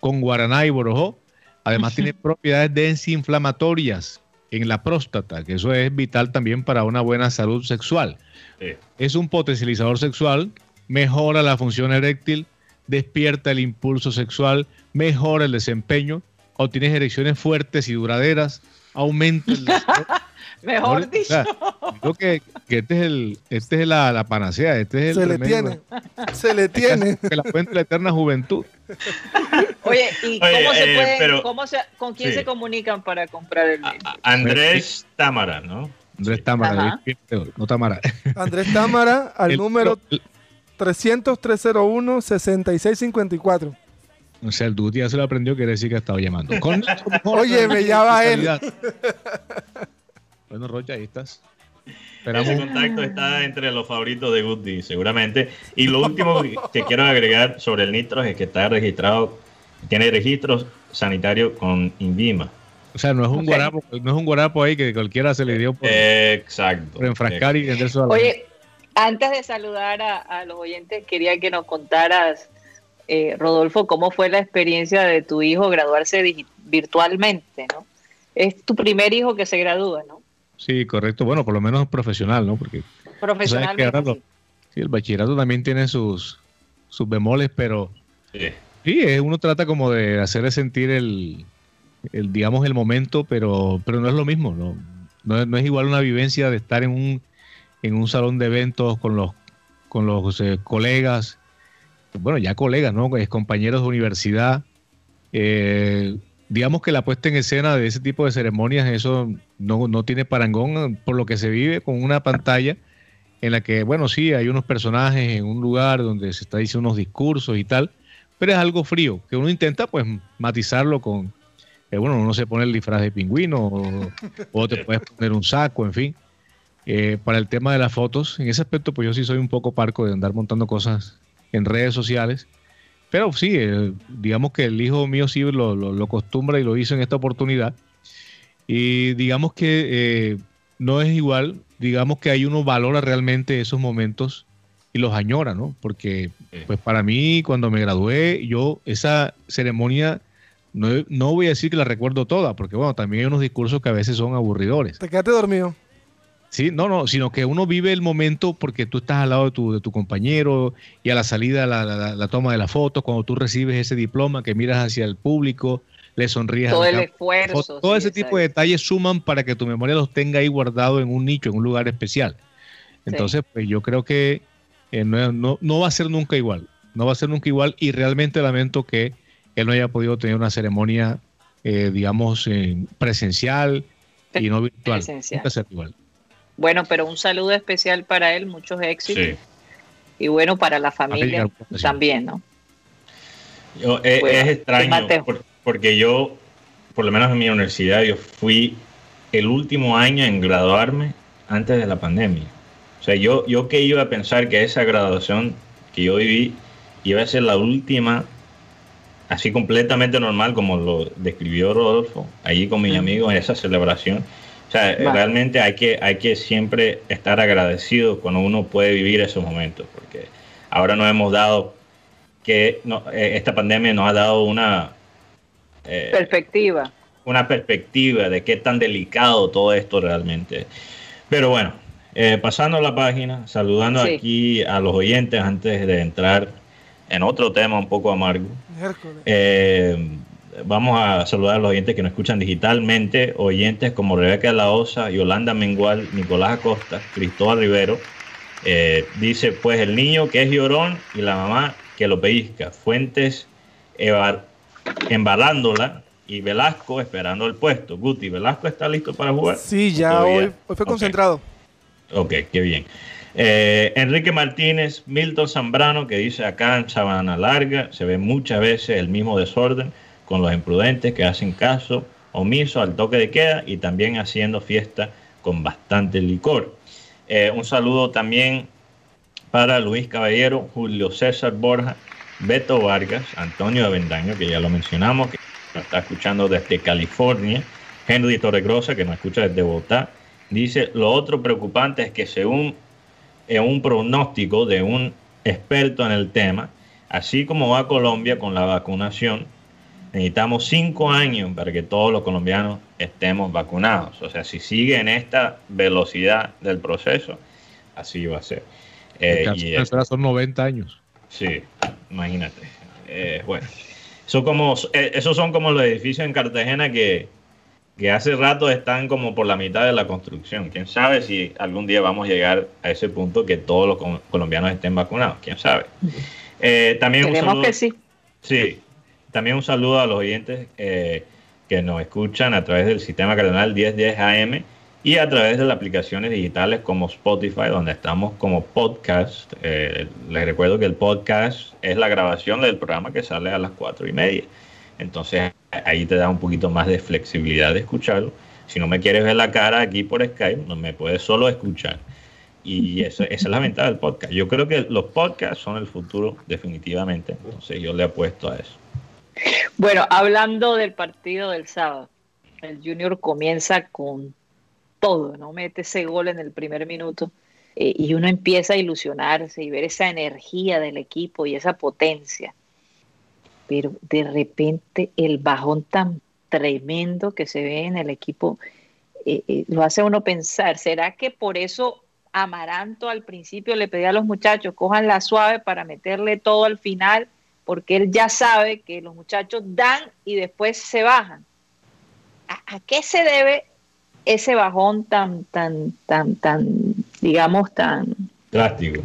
con guaraná y borojó. Además tiene propiedades desinflamatorias en la próstata, que eso es vital también para una buena salud sexual. Es un potencializador sexual, mejora la función eréctil, despierta el impulso sexual, mejora el desempeño, obtienes erecciones fuertes y duraderas, aumenta el Mejor dicho. creo que, este es el, este es la, panacea, este es el Se le tiene. Se le tiene. Que la fuente de la eterna juventud. Oye, ¿y cómo se eh, puede, cómo se, con quién se comunican para comprar el libro? Andrés Támara, ¿no? Andrés Támara, no Támara. Andrés Támara al número 300-301-6654. O sea, el Duty ya se lo aprendió, quiere decir que ha estado llamando. Oye, me llama él. Bueno, Rocha, ahí estás. Ese contacto está entre los favoritos de Goody, seguramente. Y lo último que quiero agregar sobre el nitro es que está registrado, tiene registros sanitarios con INVIMA. O sea, no es un guarapo, no es un guarapo ahí que cualquiera se le dio por, exacto, enfrascar y venderse a la Oye, antes de saludar a, los oyentes, quería que nos contaras, eh, Rodolfo, cómo fue la experiencia de tu hijo graduarse virtualmente, ¿no? Es tu primer hijo que se gradúa, ¿no? Sí, correcto. Bueno, por lo menos profesional, ¿no? Porque profesional. sí. el bachillerato también tiene sus, sus bemoles, pero sí. sí, uno trata como de hacerle sentir el, el, digamos, el momento, pero, pero no es lo mismo, ¿no? No, es igual una vivencia de estar en un, en un salón de eventos con los, con los eh, colegas, bueno, ya colegas, ¿no? Compañeros de universidad. Eh, digamos que la puesta en escena de ese tipo de ceremonias, eso no, tiene parangón por lo que se vive con una pantalla en la que, bueno, sí, hay unos personajes en un lugar donde se está diciendo unos discursos y tal, pero es algo frío, que uno intenta pues matizarlo con, eh, bueno, uno se pone el disfraz de pingüino o, te puedes poner un saco, en fin. Eh, para el tema de las fotos, en ese aspecto pues yo sí soy un poco parco de andar montando cosas en redes sociales pero sí, eh, digamos que el hijo mío sí lo, lo, acostumbra y lo hizo en esta oportunidad. Y digamos que eh, no es igual, digamos que hay uno valora realmente esos momentos y los añora, ¿no? Porque pues para mí cuando me gradué, yo esa ceremonia, no, no voy a decir que la recuerdo toda, porque bueno, también hay unos discursos que a veces son aburridores. ¿Te quedaste dormido? Sí, no, no, sino que uno vive el momento porque tú estás al lado de tu, de tu compañero y a la salida la, la, toma de la foto, cuando tú recibes ese diploma, que miras hacia el público, le sonríes. Todo el esfuerzo. Todo ese tipo de detalles suman para que tu memoria los tenga ahí guardado en un nicho, en un lugar especial. Entonces, pues yo creo que eh, no, no, va a ser nunca igual. No va a ser nunca igual y realmente lamento que él no haya podido tener una ceremonia, eh, digamos, eh, presencial y no virtual. Presencial. Nunca igual. Bueno, pero un saludo especial para él, muchos éxitos. Y bueno, para la familia también, ¿no? Eh, es extraño porque yo, por lo menos en mi universidad, yo fui el último año en graduarme antes de la pandemia. O sea, yo, yo que iba a pensar que esa graduación que yo viví iba a ser la última, así completamente normal como lo describió Rodolfo, allí con mis amigos en esa celebración. O sea, realmente hay que, hay que siempre estar agradecido cuando uno puede vivir esos momentos, porque ahora nos hemos dado que eh, esta pandemia nos ha dado una eh, perspectiva. Una perspectiva de qué tan delicado todo esto realmente. Pero bueno, eh, pasando a la página, saludando aquí a los oyentes antes de entrar en otro tema un poco amargo. Eh, vamos a saludar a los oyentes que nos escuchan digitalmente, oyentes como Rebeca La Osa, Yolanda Mengual, Nicolás Acosta, Cristóbal Rivero. Eh, dice, pues el niño que es llorón y la mamá que lo pellizca. Fuentes embalándola y Velasco esperando el puesto. Guti, ¿Velasco está listo para jugar? Sí, ya hoy, fue concentrado. Ok, qué bien. Eh, Enrique Martínez, Milton Zambrano, que dice acá en Sabana Larga, se ve muchas veces el mismo desorden con los imprudentes que hacen caso omiso al toque de queda y también haciendo fiesta con bastante licor. Eh, un saludo también para Luis Caballero, Julio César Borja, Beto Vargas, Antonio Avendaño, que ya lo mencionamos, que nos está escuchando desde California, Henry Torregrosa, que nos escucha desde Bogotá, dice, lo otro preocupante es que según un pronóstico de un experto en el tema, así como va Colombia con la vacunación, necesitamos cinco años para que todos los colombianos estemos vacunados. O sea, si sigue en esta velocidad del proceso, así va a ser. Eh, y son 90 años. Sí, imagínate. Eh, bueno, eso como, eh, esos son como los edificios en Cartagena que, que hace rato están como por la mitad de la construcción. Quién sabe si algún día vamos a llegar a ese punto que todos los colombianos estén vacunados. Quién sabe. Eh, también Queremos que sí. Sí, también un saludo a los oyentes eh, que nos escuchan a través del sistema cardenal 1010 AM y a través de las aplicaciones digitales como Spotify, donde estamos como podcast. Eh, les recuerdo que el podcast es la grabación del programa que sale a las cuatro y media. Entonces ahí te da un poquito más de flexibilidad de escucharlo. Si no me quieres ver la cara aquí por Skype, no me puedes solo escuchar. Y eso, esa es la ventaja del podcast. Yo creo que los podcasts son el futuro definitivamente. Entonces yo le apuesto a eso. Bueno, hablando del partido del sábado, el Junior comienza con todo, ¿no? Mete ese gol en el primer minuto eh, y uno empieza a ilusionarse y ver esa energía del equipo y esa potencia. Pero de repente el bajón tan tremendo que se ve en el equipo eh, eh, lo hace uno pensar, ¿será que por eso Amaranto al principio le pedía a los muchachos, cojan la suave para meterle todo al final? Porque él ya sabe que los muchachos dan y después se bajan. ¿A, qué se debe ese bajón tan, tan, tan, tan, digamos, tan drástico?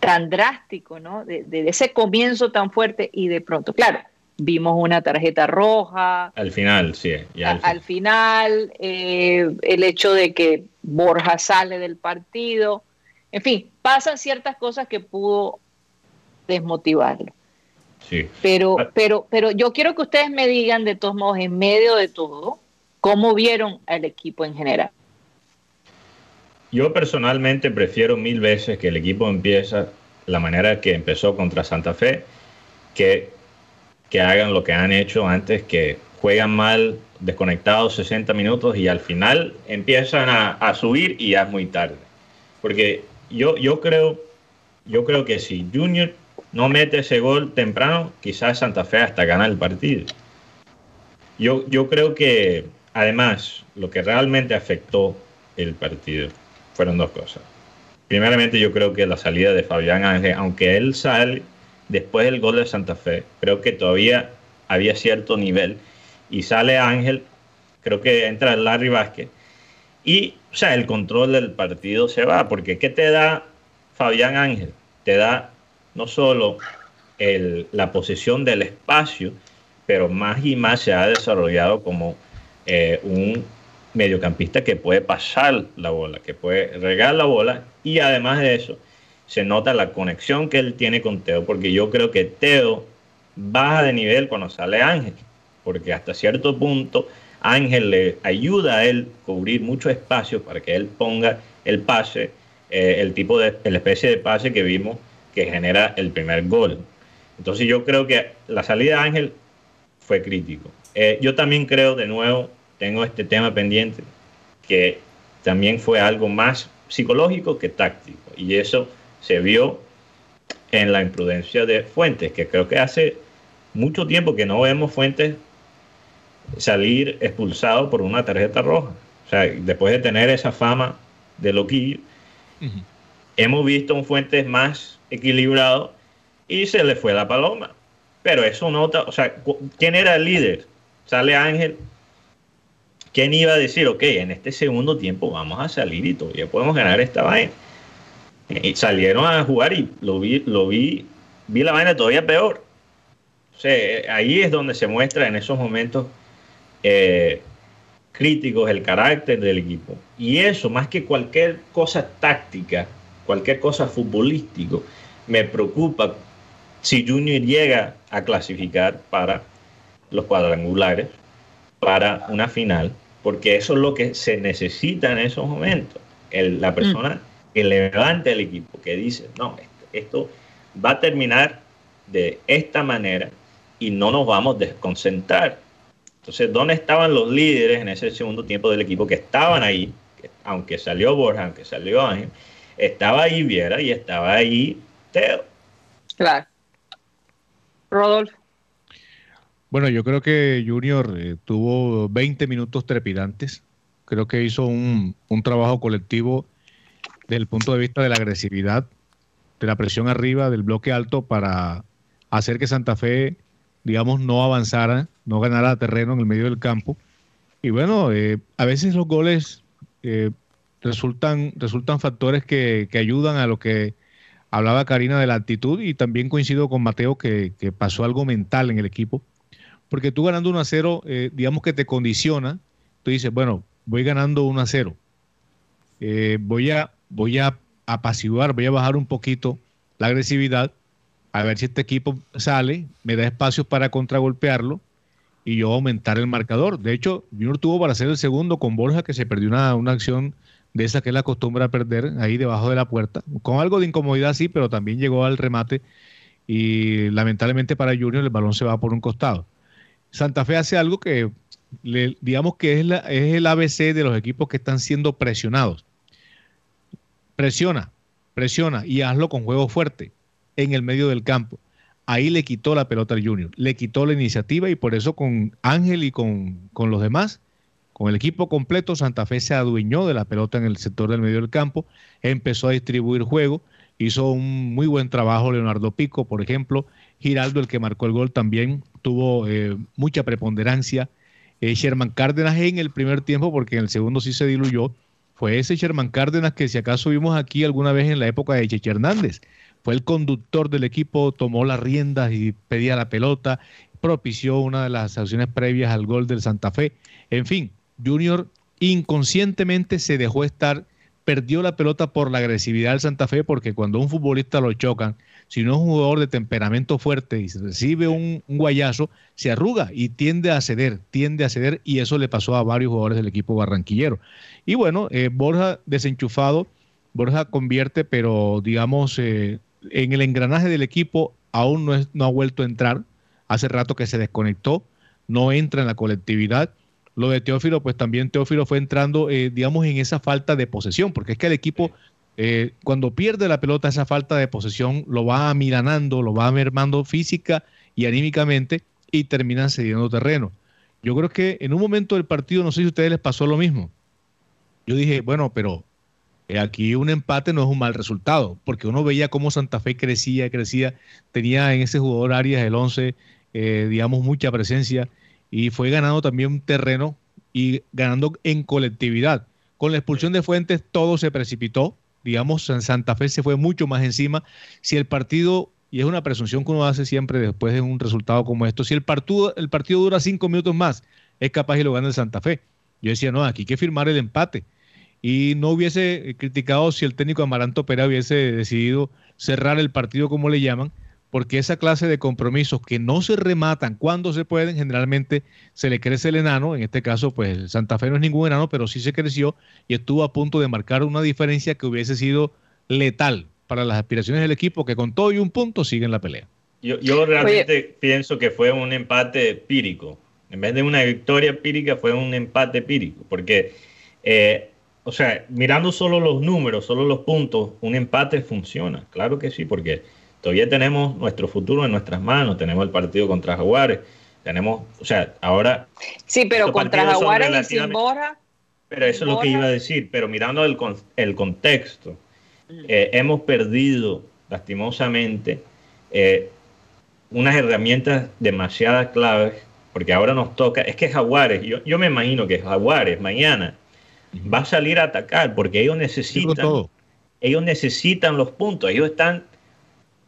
Tan drástico, ¿no? De, ese comienzo tan fuerte y de pronto, claro, vimos una tarjeta roja. Al final, sí. al, final, eh, el hecho de que Borja sale del partido, en fin, pasan ciertas cosas que pudo desmotivarlo. Pero, ah. pero, pero yo quiero que ustedes me digan, de todos modos, en medio de todo, cómo vieron al equipo en general. Yo personalmente prefiero mil veces que el equipo empiece la manera que empezó contra Santa Fe, que, que hagan lo que han hecho antes, que juegan mal, desconectados 60 minutos y al final empiezan a, a subir y ya es muy tarde. Porque yo, yo, creo, yo creo que si Junior no mete ese gol temprano, quizás Santa Fe hasta gana el partido. Yo, yo creo que, además, lo que realmente afectó el partido fueron dos cosas. Primeramente, yo creo que la salida de Fabián Ángel, aunque él sale después del gol de Santa Fe, creo que todavía había cierto nivel. Y sale Ángel, creo que entra Larry Vázquez. Y, o sea, el control del partido se va, porque ¿qué te da Fabián Ángel? Te da no solo la posesión del espacio, pero más y más se ha desarrollado como eh, un mediocampista que puede pasar la bola, que puede regar la bola y además de eso se nota la conexión que él tiene con Teo, porque yo creo que Teo baja de nivel cuando sale Ángel, porque hasta cierto punto Ángel le ayuda a él cubrir mucho espacio para que él ponga el pase, eh, el tipo de, la especie de pase que vimos que genera el primer gol. Entonces yo creo que la salida de Ángel fue crítico. Eh, yo también creo, de nuevo, tengo este tema pendiente, que también fue algo más psicológico que táctico. Y eso se vio en la imprudencia de Fuentes, que creo que hace mucho tiempo que no vemos Fuentes salir expulsado por una tarjeta roja. O sea, después de tener esa fama de loquillo, hemos visto un Fuentes más equilibrado y se le fue la paloma. Pero eso nota, o sea, ¿quién era el líder? Sale Ángel. ¿Quién iba a decir, ok, en este segundo tiempo vamos a salir y todavía podemos ganar esta vaina? Y salieron a jugar y lo vi, lo vi, vi la vaina todavía peor. O ahí es donde se muestra en esos momentos eh, críticos el carácter del equipo. Y eso, más que cualquier cosa táctica, cualquier cosa futbolístico, me preocupa si Junior llega a clasificar para los cuadrangulares, para una final, porque eso es lo que se necesita en esos momentos. la persona que levante el equipo, que dice, no, esto, va a terminar de esta manera y no nos vamos a desconcentrar. Entonces, ¿dónde estaban los líderes en ese segundo tiempo del equipo que estaban ahí? aunque salió Borja, aunque salió Ángel, estaba ahí Viera y estaba ahí Teo. Claro. Rodolfo. Bueno, yo creo que Junior eh, tuvo 20 minutos trepidantes. Creo que hizo un, un trabajo colectivo desde el punto de vista de la agresividad, de la presión arriba, del bloque alto para hacer que Santa Fe, digamos, no avanzara, no ganara terreno en el medio del campo. Y bueno, eh, a veces los goles eh, resultan, resultan factores que, ayudan a lo que hablaba Karina de la actitud y también coincido con Mateo que, pasó algo mental en el equipo, porque tú ganando 1 a 0, eh, digamos que te condiciona, tú dices, bueno, voy ganando 1 a 0, voy a, voy a apaciguar, voy a bajar un poquito la agresividad a ver si este equipo sale, me da espacios para contragolpearlo y yo aumentar el marcador. De hecho, Junior tuvo para hacer el segundo con Borja, que se perdió una, una acción de esa que él acostumbra a perder ahí debajo de la puerta, con algo de incomodidad sí, pero también llegó al remate y lamentablemente para Junior el balón se va por un costado. Santa Fe hace algo que le, digamos que es, la, es el ABC de los equipos que están siendo presionados. Presiona, presiona y hazlo con juego fuerte en el medio del campo. Ahí le quitó la pelota al Junior, le quitó la iniciativa y por eso con Ángel y con, con los demás, con el equipo completo, Santa Fe se adueñó de la pelota en el sector del medio del campo, empezó a distribuir juego, hizo un muy buen trabajo Leonardo Pico, por ejemplo, Giraldo, el que marcó el gol, también tuvo eh, mucha preponderancia. Eh, Sherman Cárdenas en el primer tiempo, porque en el segundo sí se diluyó, fue ese Sherman Cárdenas que si acaso vimos aquí alguna vez en la época de Cheche Hernández, fue el conductor del equipo, tomó las riendas y pedía la pelota, propició una de las acciones previas al gol del Santa Fe. En fin, Junior inconscientemente se dejó estar, perdió la pelota por la agresividad del Santa Fe, porque cuando un futbolista lo chocan, si no es un jugador de temperamento fuerte y recibe un, guayazo, se arruga y tiende a ceder, tiende a ceder, y eso le pasó a varios jugadores del equipo barranquillero. Y bueno, eh, Borja desenchufado, Borja convierte, pero digamos, eh, en el engranaje del equipo aún no, no ha vuelto a entrar. Hace rato que se desconectó, no entra en la colectividad. Lo de Teófilo, pues también Teófilo fue entrando, eh, digamos, en esa falta de posesión, porque es que el equipo, eh, cuando pierde la pelota, esa falta de posesión lo va amilanando, lo va mermando física y anímicamente y terminan cediendo terreno. Yo creo que en un momento del partido, no sé si a ustedes les pasó lo mismo. Yo dije, bueno, pero eh, aquí un empate no es un mal resultado, porque uno veía cómo Santa Fe crecía, crecía, tenía en ese jugador Arias el 11, eh, digamos, mucha presencia y fue ganando también terreno y ganando en colectividad. Con la expulsión de Fuentes todo se precipitó, digamos, en Santa Fe se fue mucho más encima. Si el partido, y es una presunción que uno hace siempre después de un resultado como esto, si el partido, el partido dura cinco minutos más, es capaz de lo gana el Santa Fe. Yo decía, no, aquí hay que firmar el empate y no hubiese criticado si el técnico Amaranto Pera hubiese decidido cerrar el partido como le llaman, porque esa clase de compromisos que no se rematan cuando se pueden, generalmente se le crece el enano, en este caso pues Santa Fe no es ningún enano, pero sí se creció y estuvo a punto de marcar una diferencia que hubiese sido letal para las aspiraciones del equipo, que con todo y un punto siguen la pelea. Yo, yo realmente pienso que fue un empate pírico. En vez de una victoria pírica, fue un empate pírico, porque eh, o sea, mirando solo los números, solo los puntos, un empate funciona. Claro que sí, porque todavía tenemos nuestro futuro en nuestras manos, tenemos el partido contra Jaguares, tenemos, o sea, ahora... Sí, pero contra Jaguares y sin Borja... Pero eso es lo que iba a decir, pero mirando el, el contexto, mm. eh, hemos perdido lastimosamente eh, unas herramientas demasiadas claves, porque ahora nos toca, es que Jaguares, yo, yo me imagino que Jaguares mañana va a salir a atacar porque ellos necesitan, ellos necesitan los puntos, ellos están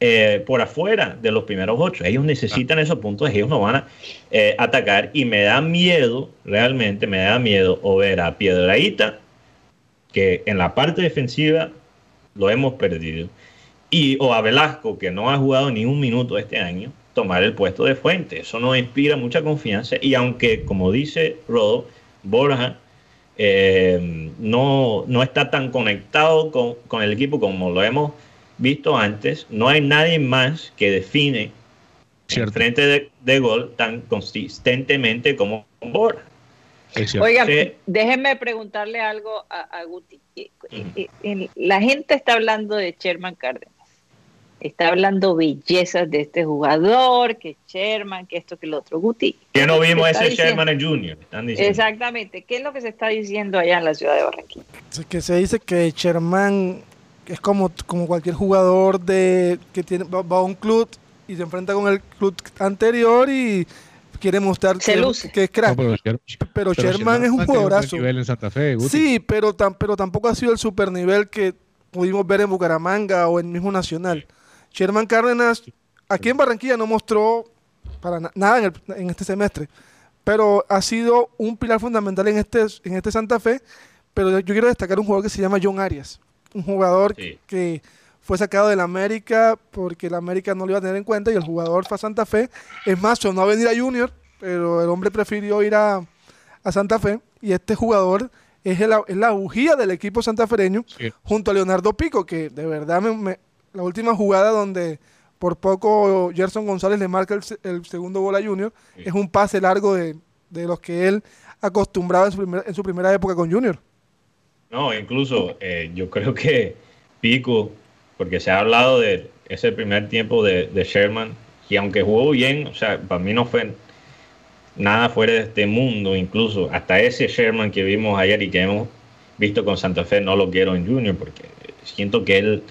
eh, por afuera de los primeros ocho, ellos necesitan esos puntos, ellos no van a eh, atacar y me da miedo, realmente me da miedo o ver a Piedraíta, que en la parte defensiva lo hemos perdido, y o a Velasco, que no ha jugado ni un minuto este año, tomar el puesto de fuente. Eso no inspira mucha confianza y aunque, como dice Rodo, Borja eh, no, no está tan conectado con, el equipo como lo hemos visto antes. No hay nadie más que define en frente de, gol tan consistentemente como Borja. Oigan, déjenme preguntarle algo a, Guti. La gente está hablando de Sherman Cárdenas. Está hablando bellezas de este jugador, que Sherman, que esto, que lo otro. Guti. Que no vimos ese Sherman en Junior. Exactamente. ¿Qué es lo que se está diciendo allá en la ciudad de Barranquilla? Que se dice que Sherman es como, como cualquier jugador de que tiene va, a un club y se enfrenta con el club anterior y quiere mostrar que, es crack. pero, Sherman, es un jugadorazo. sí, pero, pero tampoco ha sido el super nivel que pudimos ver en Bucaramanga o en mismo Nacional. Sherman Cárdenas aquí en Barranquilla no mostró para nada en, este semestre, pero ha sido un pilar fundamental en este, en este Santa Fe. Pero yo quiero destacar un jugador que se llama John Arias, un jugador que fue sacado del América porque el América no lo iba a tener en cuenta y el jugador fue a Santa Fe. Es más, no a venir a Junior, pero el hombre prefirió ir a, Santa Fe y este jugador es, la bujía del equipo santafereño junto a Leonardo Pico, que de verdad la última jugada donde por poco Gerson González le marca el, segundo gol a Junior es un pase largo de, los que él acostumbraba en su, en su primera época con Junior. No, incluso eh, yo creo que Pico porque se ha hablado de ese primer tiempo de, Sherman, y aunque jugó bien, o sea, para mí no fue nada fuera de este mundo, incluso hasta ese Sherman que vimos ayer y que hemos visto con Santa Fe, no lo quiero en Junior, porque siento que él,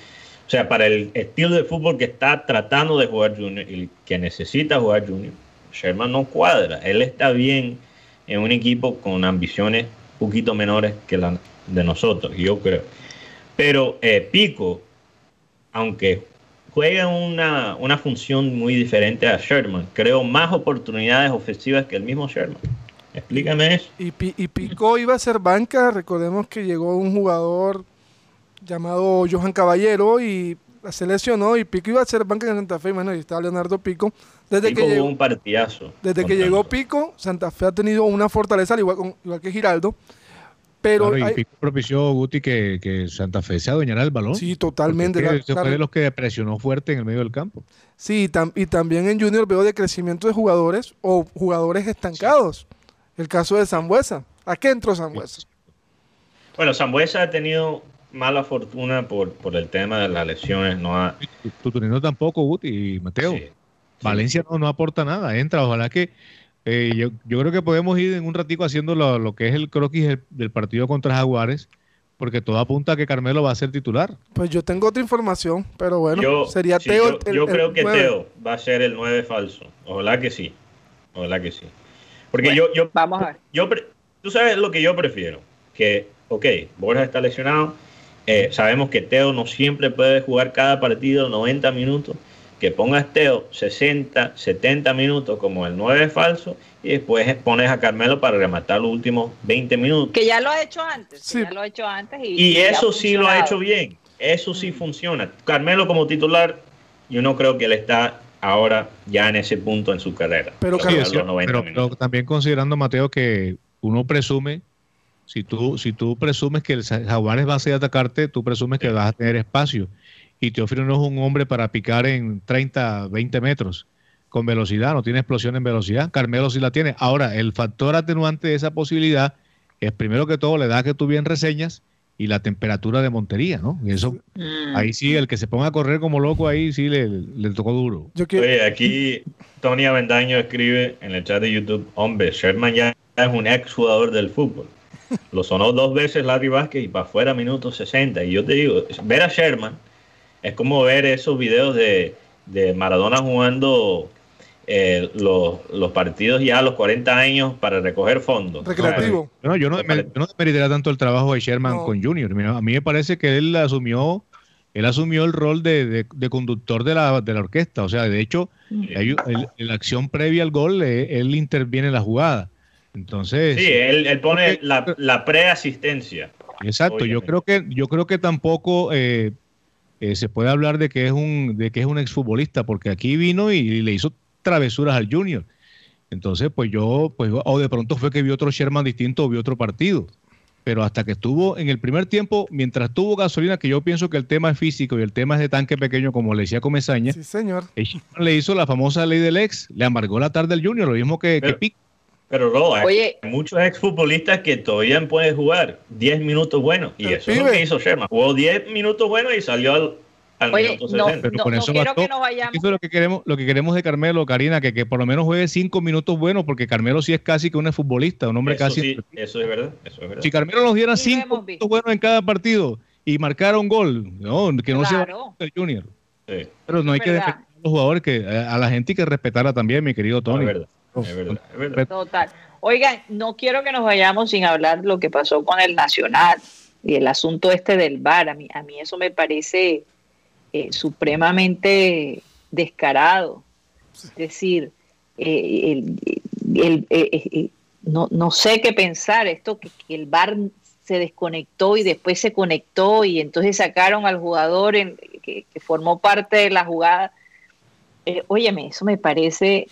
o sea, para el estilo de fútbol que está tratando de jugar Junior y que necesita jugar Junior, Sherman no cuadra. Él está bien en un equipo con ambiciones un poquito menores que las de nosotros, yo creo. Pero eh, Pico aunque juega una, una función muy diferente a Sherman, creo más oportunidades ofensivas que el mismo Sherman. Explícame eso. Y, y Pico iba a ser banca, recordemos que llegó un jugador llamado Johan Caballero y se lesionó y Pico iba a ser banca en Santa Fe, bueno, y estaba Leonardo Pico. Desde que llegó, un partidazo. Desde que llegó Pico, Santa Fe ha tenido una fortaleza, igual, igual que Giraldo, pero y propició Guti que, Santa Fe se adueñara el balón. Sí, totalmente. Se fue de los que presionó fuerte en el medio del campo. Sí, y también en Junior veo de crecimiento de jugadores o jugadores estancados. El caso de Zambuesa. ¿A qué entró Zambuesa? Bueno, Zambuesa ha tenido mala fortuna por, por el tema de las lesiones. No ha... Tuturino tampoco, Guti y Mateo. Valencia no, no aporta nada. Entra, ojalá que eh, yo, creo que podemos ir en un ratico haciendo lo, que es el croquis del, partido contra Jaguares, porque todo apunta a que Carmelo va a ser titular. Pues yo tengo otra información, pero bueno, sería Teo. Yo, creo que Teo va a ser el 9 falso. Ojalá que sí. Ojalá que sí. Porque yo, yo. Vamos a ver. Yo, tú sabes lo que yo prefiero. Que, ok, Borja está lesionado. Eh, sabemos que Teo no siempre puede jugar cada partido 90 minutos que pongas Teo 60, 70 minutos como el 9 falso y después pones a Carmelo para rematar los últimos 20 minutos. Que ya lo ha hecho antes, sí. ya lo ha hecho antes. Y, eso sí lo ha hecho bien, eso sí funciona. Carmelo como titular, yo no creo que él está ahora ya en ese punto en su carrera. Pero, pero, también considerando, Mateo, que uno presume, si tú, si tú presumes que el Jaguares va a ser atacarte, tú presumes que vas a tener espacio y Teófilo no es un hombre para picar en 30, 20 metros con velocidad, no tiene explosión en velocidad. Carmelo sí la tiene. Ahora, el factor atenuante de esa posibilidad es primero que todo la edad que tú bien reseñas y la temperatura de Montería, ¿no? Y eso, mm. ahí sí, el que se ponga a correr como loco ahí sí le, tocó duro. Oye, aquí Tony Avendaño escribe en el chat de YouTube, hombre, Sherman ya es un ex jugador del fútbol. Lo sonó dos veces Larry Vázquez y para afuera minutos 60. Y yo te digo, ver a Sherman es como ver esos videos de, Maradona jugando eh, los, partidos ya a los 40 años para recoger fondos. Recreativo. No, yo no, me, tanto el trabajo de Sherman con Junior. A mí me parece que él asumió él asumió el rol de, conductor de la, de la, orquesta. O sea, de hecho, en la acción previa al gol, eh, él interviene en la jugada. Entonces. Sí, él, pone la, la preasistencia. Exacto. Yo creo que, yo creo que tampoco eh, eh, se puede hablar de que es un de que es un exfutbolista, porque aquí vino y, le hizo travesuras al Junior. Entonces, pues yo, pues, o de pronto fue que vio otro Sherman distinto o vio otro partido. pero hasta que estuvo en el primer tiempo, mientras tuvo gasolina, que yo pienso que el tema es físico y el tema es de tanque pequeño, como le decía Comesaña, sí, señor. le hizo la famosa ley del ex, le amargó la tarde al Junior, lo mismo que, pero, que Pero no, hay muchos exfutbolistas que todavía pueden jugar 10 minutos buenos, y eso es lo que hizo Sherman, jugó 10 minutos buenos y salió al, Oye, no, pero con eso quiero que nos vayamos. Eso es lo que queremos, lo que queremos de Carmelo, Karina, que, que por lo menos juegue cinco minutos buenos, porque Carmelo sí es casi que un futbolista, un hombre casi. Sí, eso es verdad, eso es verdad. Si Carmelo nos diera cinco minutos buenos en cada partido y marcara un gol, no, que no sea el Junior. Sí. Pero no hay que defender a los jugadores, que a la gente hay que respetarla también, mi querido Tony. es verdad, es verdad, es verdad. Total. Oigan, no quiero que nos vayamos sin hablar de lo que pasó con el Nacional y el asunto este del VAR. A mí, a mí eso me parece eh, supremamente descarado. Es decir, eh, eh, no, no, sé qué pensar, esto que, el bar se desconectó y después se conectó y entonces sacaron al jugador en, que, formó parte de la jugada. óyeme, eso me parece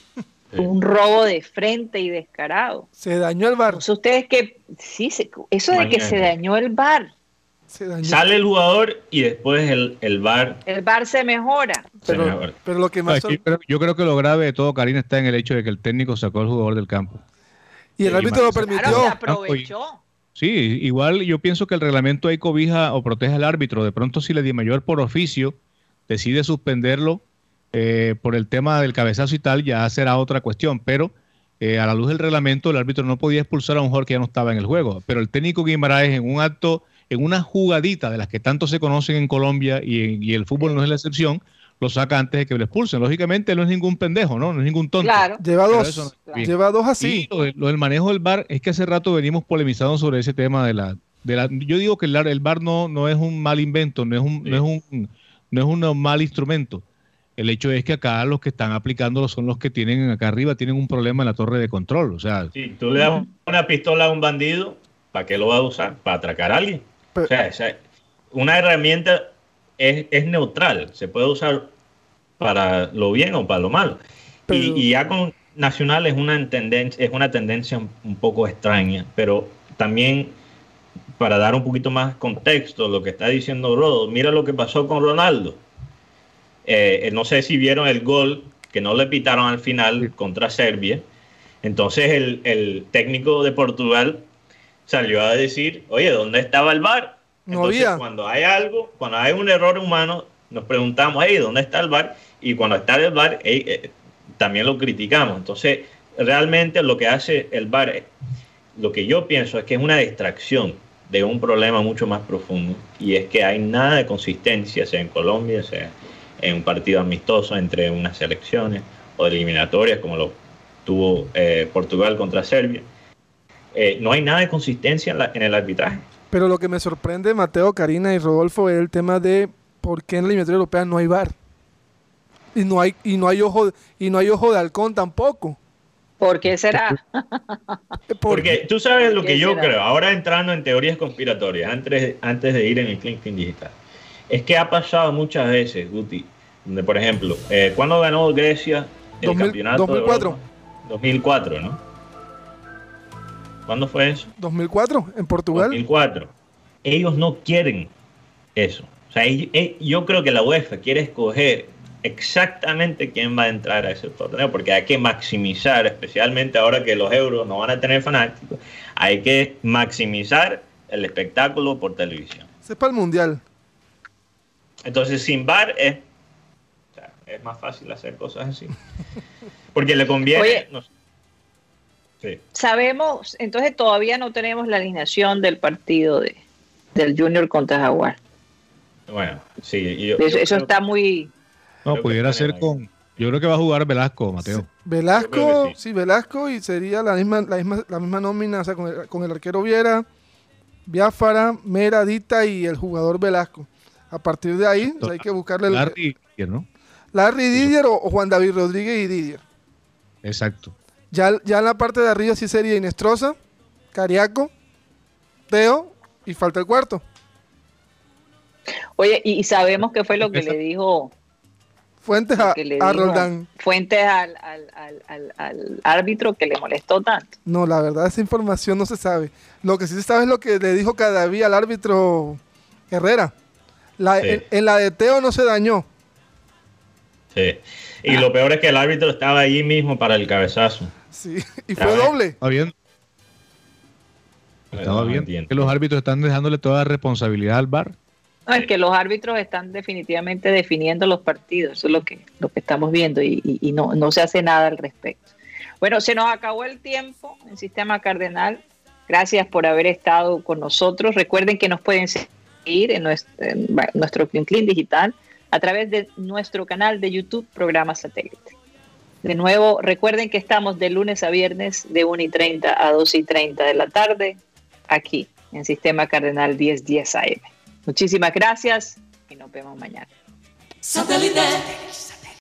un robo de frente y descarado. Se dañó el bar. ustedes que, sí, eso de que se dañó el bar. Sale el jugador y después el, el bar. El bar se mejora. Pero, lo que más. yo, creo, que lo grave de todo, Karina, está en el hecho de que el técnico sacó al jugador del campo. Y el árbitro lo permitió. aprovechó. Sí, igual yo pienso que el reglamento ahí cobija o protege al árbitro. De pronto, si le di mayor por oficio decide suspenderlo eh, por el tema del cabezazo y tal, ya será otra cuestión. Pero eh, a la luz del reglamento, el árbitro no podía expulsar a un jugador que ya no estaba en el juego. Pero el técnico Guimaraes, en un acto en una jugadita de las que tanto se conocen en Colombia y, el fútbol no es la excepción, lo saca antes de que lo expulsen. Lógicamente no es ningún pendejo, ¿no? No es ningún tonto. Claro. Lleva dos, lleva dos así. lo, del manejo del bar es que hace rato venimos polemizando sobre ese tema de la... De la yo digo que el, el bar no, no es un mal invento, no es un, no es un, no es un mal instrumento. El hecho es que acá los que están aplicándolo son los que tienen acá arriba, tienen un problema en la torre de control. O sea, si tú le das una pistola a un bandido, ¿para qué lo va a usar? ¿Para atracar a alguien? o sea, una herramienta es, neutral, se puede usar para lo bien o para lo malo. y, ya con Nacional es una, tendencia, es una tendencia un poco extraña, pero también para dar un poquito más contexto lo que está diciendo Rodo, mira lo que pasó con Ronaldo. Eh, no sé si vieron el gol que no le pitaron al final contra Serbia. Entonces el, el técnico de Portugal salió a decir, oye, ¿dónde estaba el bar? No Entonces, cuando hay algo, cuando hay un error humano, nos preguntamos, hey, ¿dónde está el bar? Y cuando está el bar, eh, también lo criticamos. Entonces, realmente lo que hace el bar, lo que yo pienso es que es una distracción de un problema mucho más profundo y es que hay nada de consistencia, sea en Colombia, sea en un partido amistoso entre unas selecciones o eliminatorias como lo tuvo eh, Portugal contra Serbia eh, no hay nada de consistencia en, el arbitraje. Pero lo que me sorprende, Mateo, Karina y Rodolfo, es el tema de por qué en la eliminatoria europea no hay VAR. Y no hay, y no hay ojo, y no hay ojo de halcón tampoco. ¿Por qué será? Porque tú sabes lo que yo creo, ahora entrando en teorías conspiratorias, antes, antes de ir en el Clean Digital, es que ha pasado muchas veces, Guti, donde por ejemplo, eh, cuando ganó Grecia el campeonato 2004. De 2004, ¿no? ¿Cuándo fue eso? 2004, en Portugal. 2004. Ellos no quieren eso. O sea, yo creo que la UEFA quiere escoger exactamente quién va a entrar a ese torneo, porque hay que maximizar, especialmente ahora que los euros no van a tener fanáticos, hay que maximizar el espectáculo por televisión. para el mundial. Entonces, sin bar es, es más fácil hacer cosas así. Porque le conviene. Sabemos, entonces todavía no tenemos la alineación del partido de, del Junior contra Jaguar. Bueno, sí. eso, está muy... No, pudiera ser con... Yo creo que va a jugar Velasco, Mateo. Velasco, sí. Velasco y sería la misma, la misma, la misma nómina, o sea, con el, arquero Viera, Biafara, Meradita y el jugador Velasco. A partir de ahí hay que buscarle... Larry, ¿no? Larry Didier o Juan David Rodríguez y Didier. Exacto. Ya, en la parte de arriba sí sería Inestrosa, Cariaco, Teo y falta el cuarto. Oye, y sabemos qué fue lo que le dijo Fuentes a, a Roldán. Fuentes al, al, al, árbitro que le molestó tanto. No, la verdad, esa información no se sabe. Lo que sí se sabe es lo que le dijo Cadaví al árbitro Herrera. La, en, la de Teo no se dañó. Sí. Y lo peor es que el árbitro estaba ahí mismo para el cabezazo. Sí, y fue doble. Está bien. Estaba bien que los árbitros están dejándole toda la responsabilidad al VAR. No, es que los árbitros están definitivamente definiendo los partidos, eso es lo que, lo que estamos viendo y, no, no se hace nada al respecto. Bueno, se nos acabó el tiempo en Sistema Cardenal. Gracias por haber estado con nosotros. Recuerden que nos pueden seguir en nuestro, en nuestro Clean Digital a través de nuestro canal de YouTube, Programa Satélite. De nuevo, recuerden que estamos de lunes a viernes de 1 y 30 a 2 y 30 de la tarde aquí en Sistema Cardenal 1010 AM. Muchísimas gracias y nos vemos mañana. Satellite.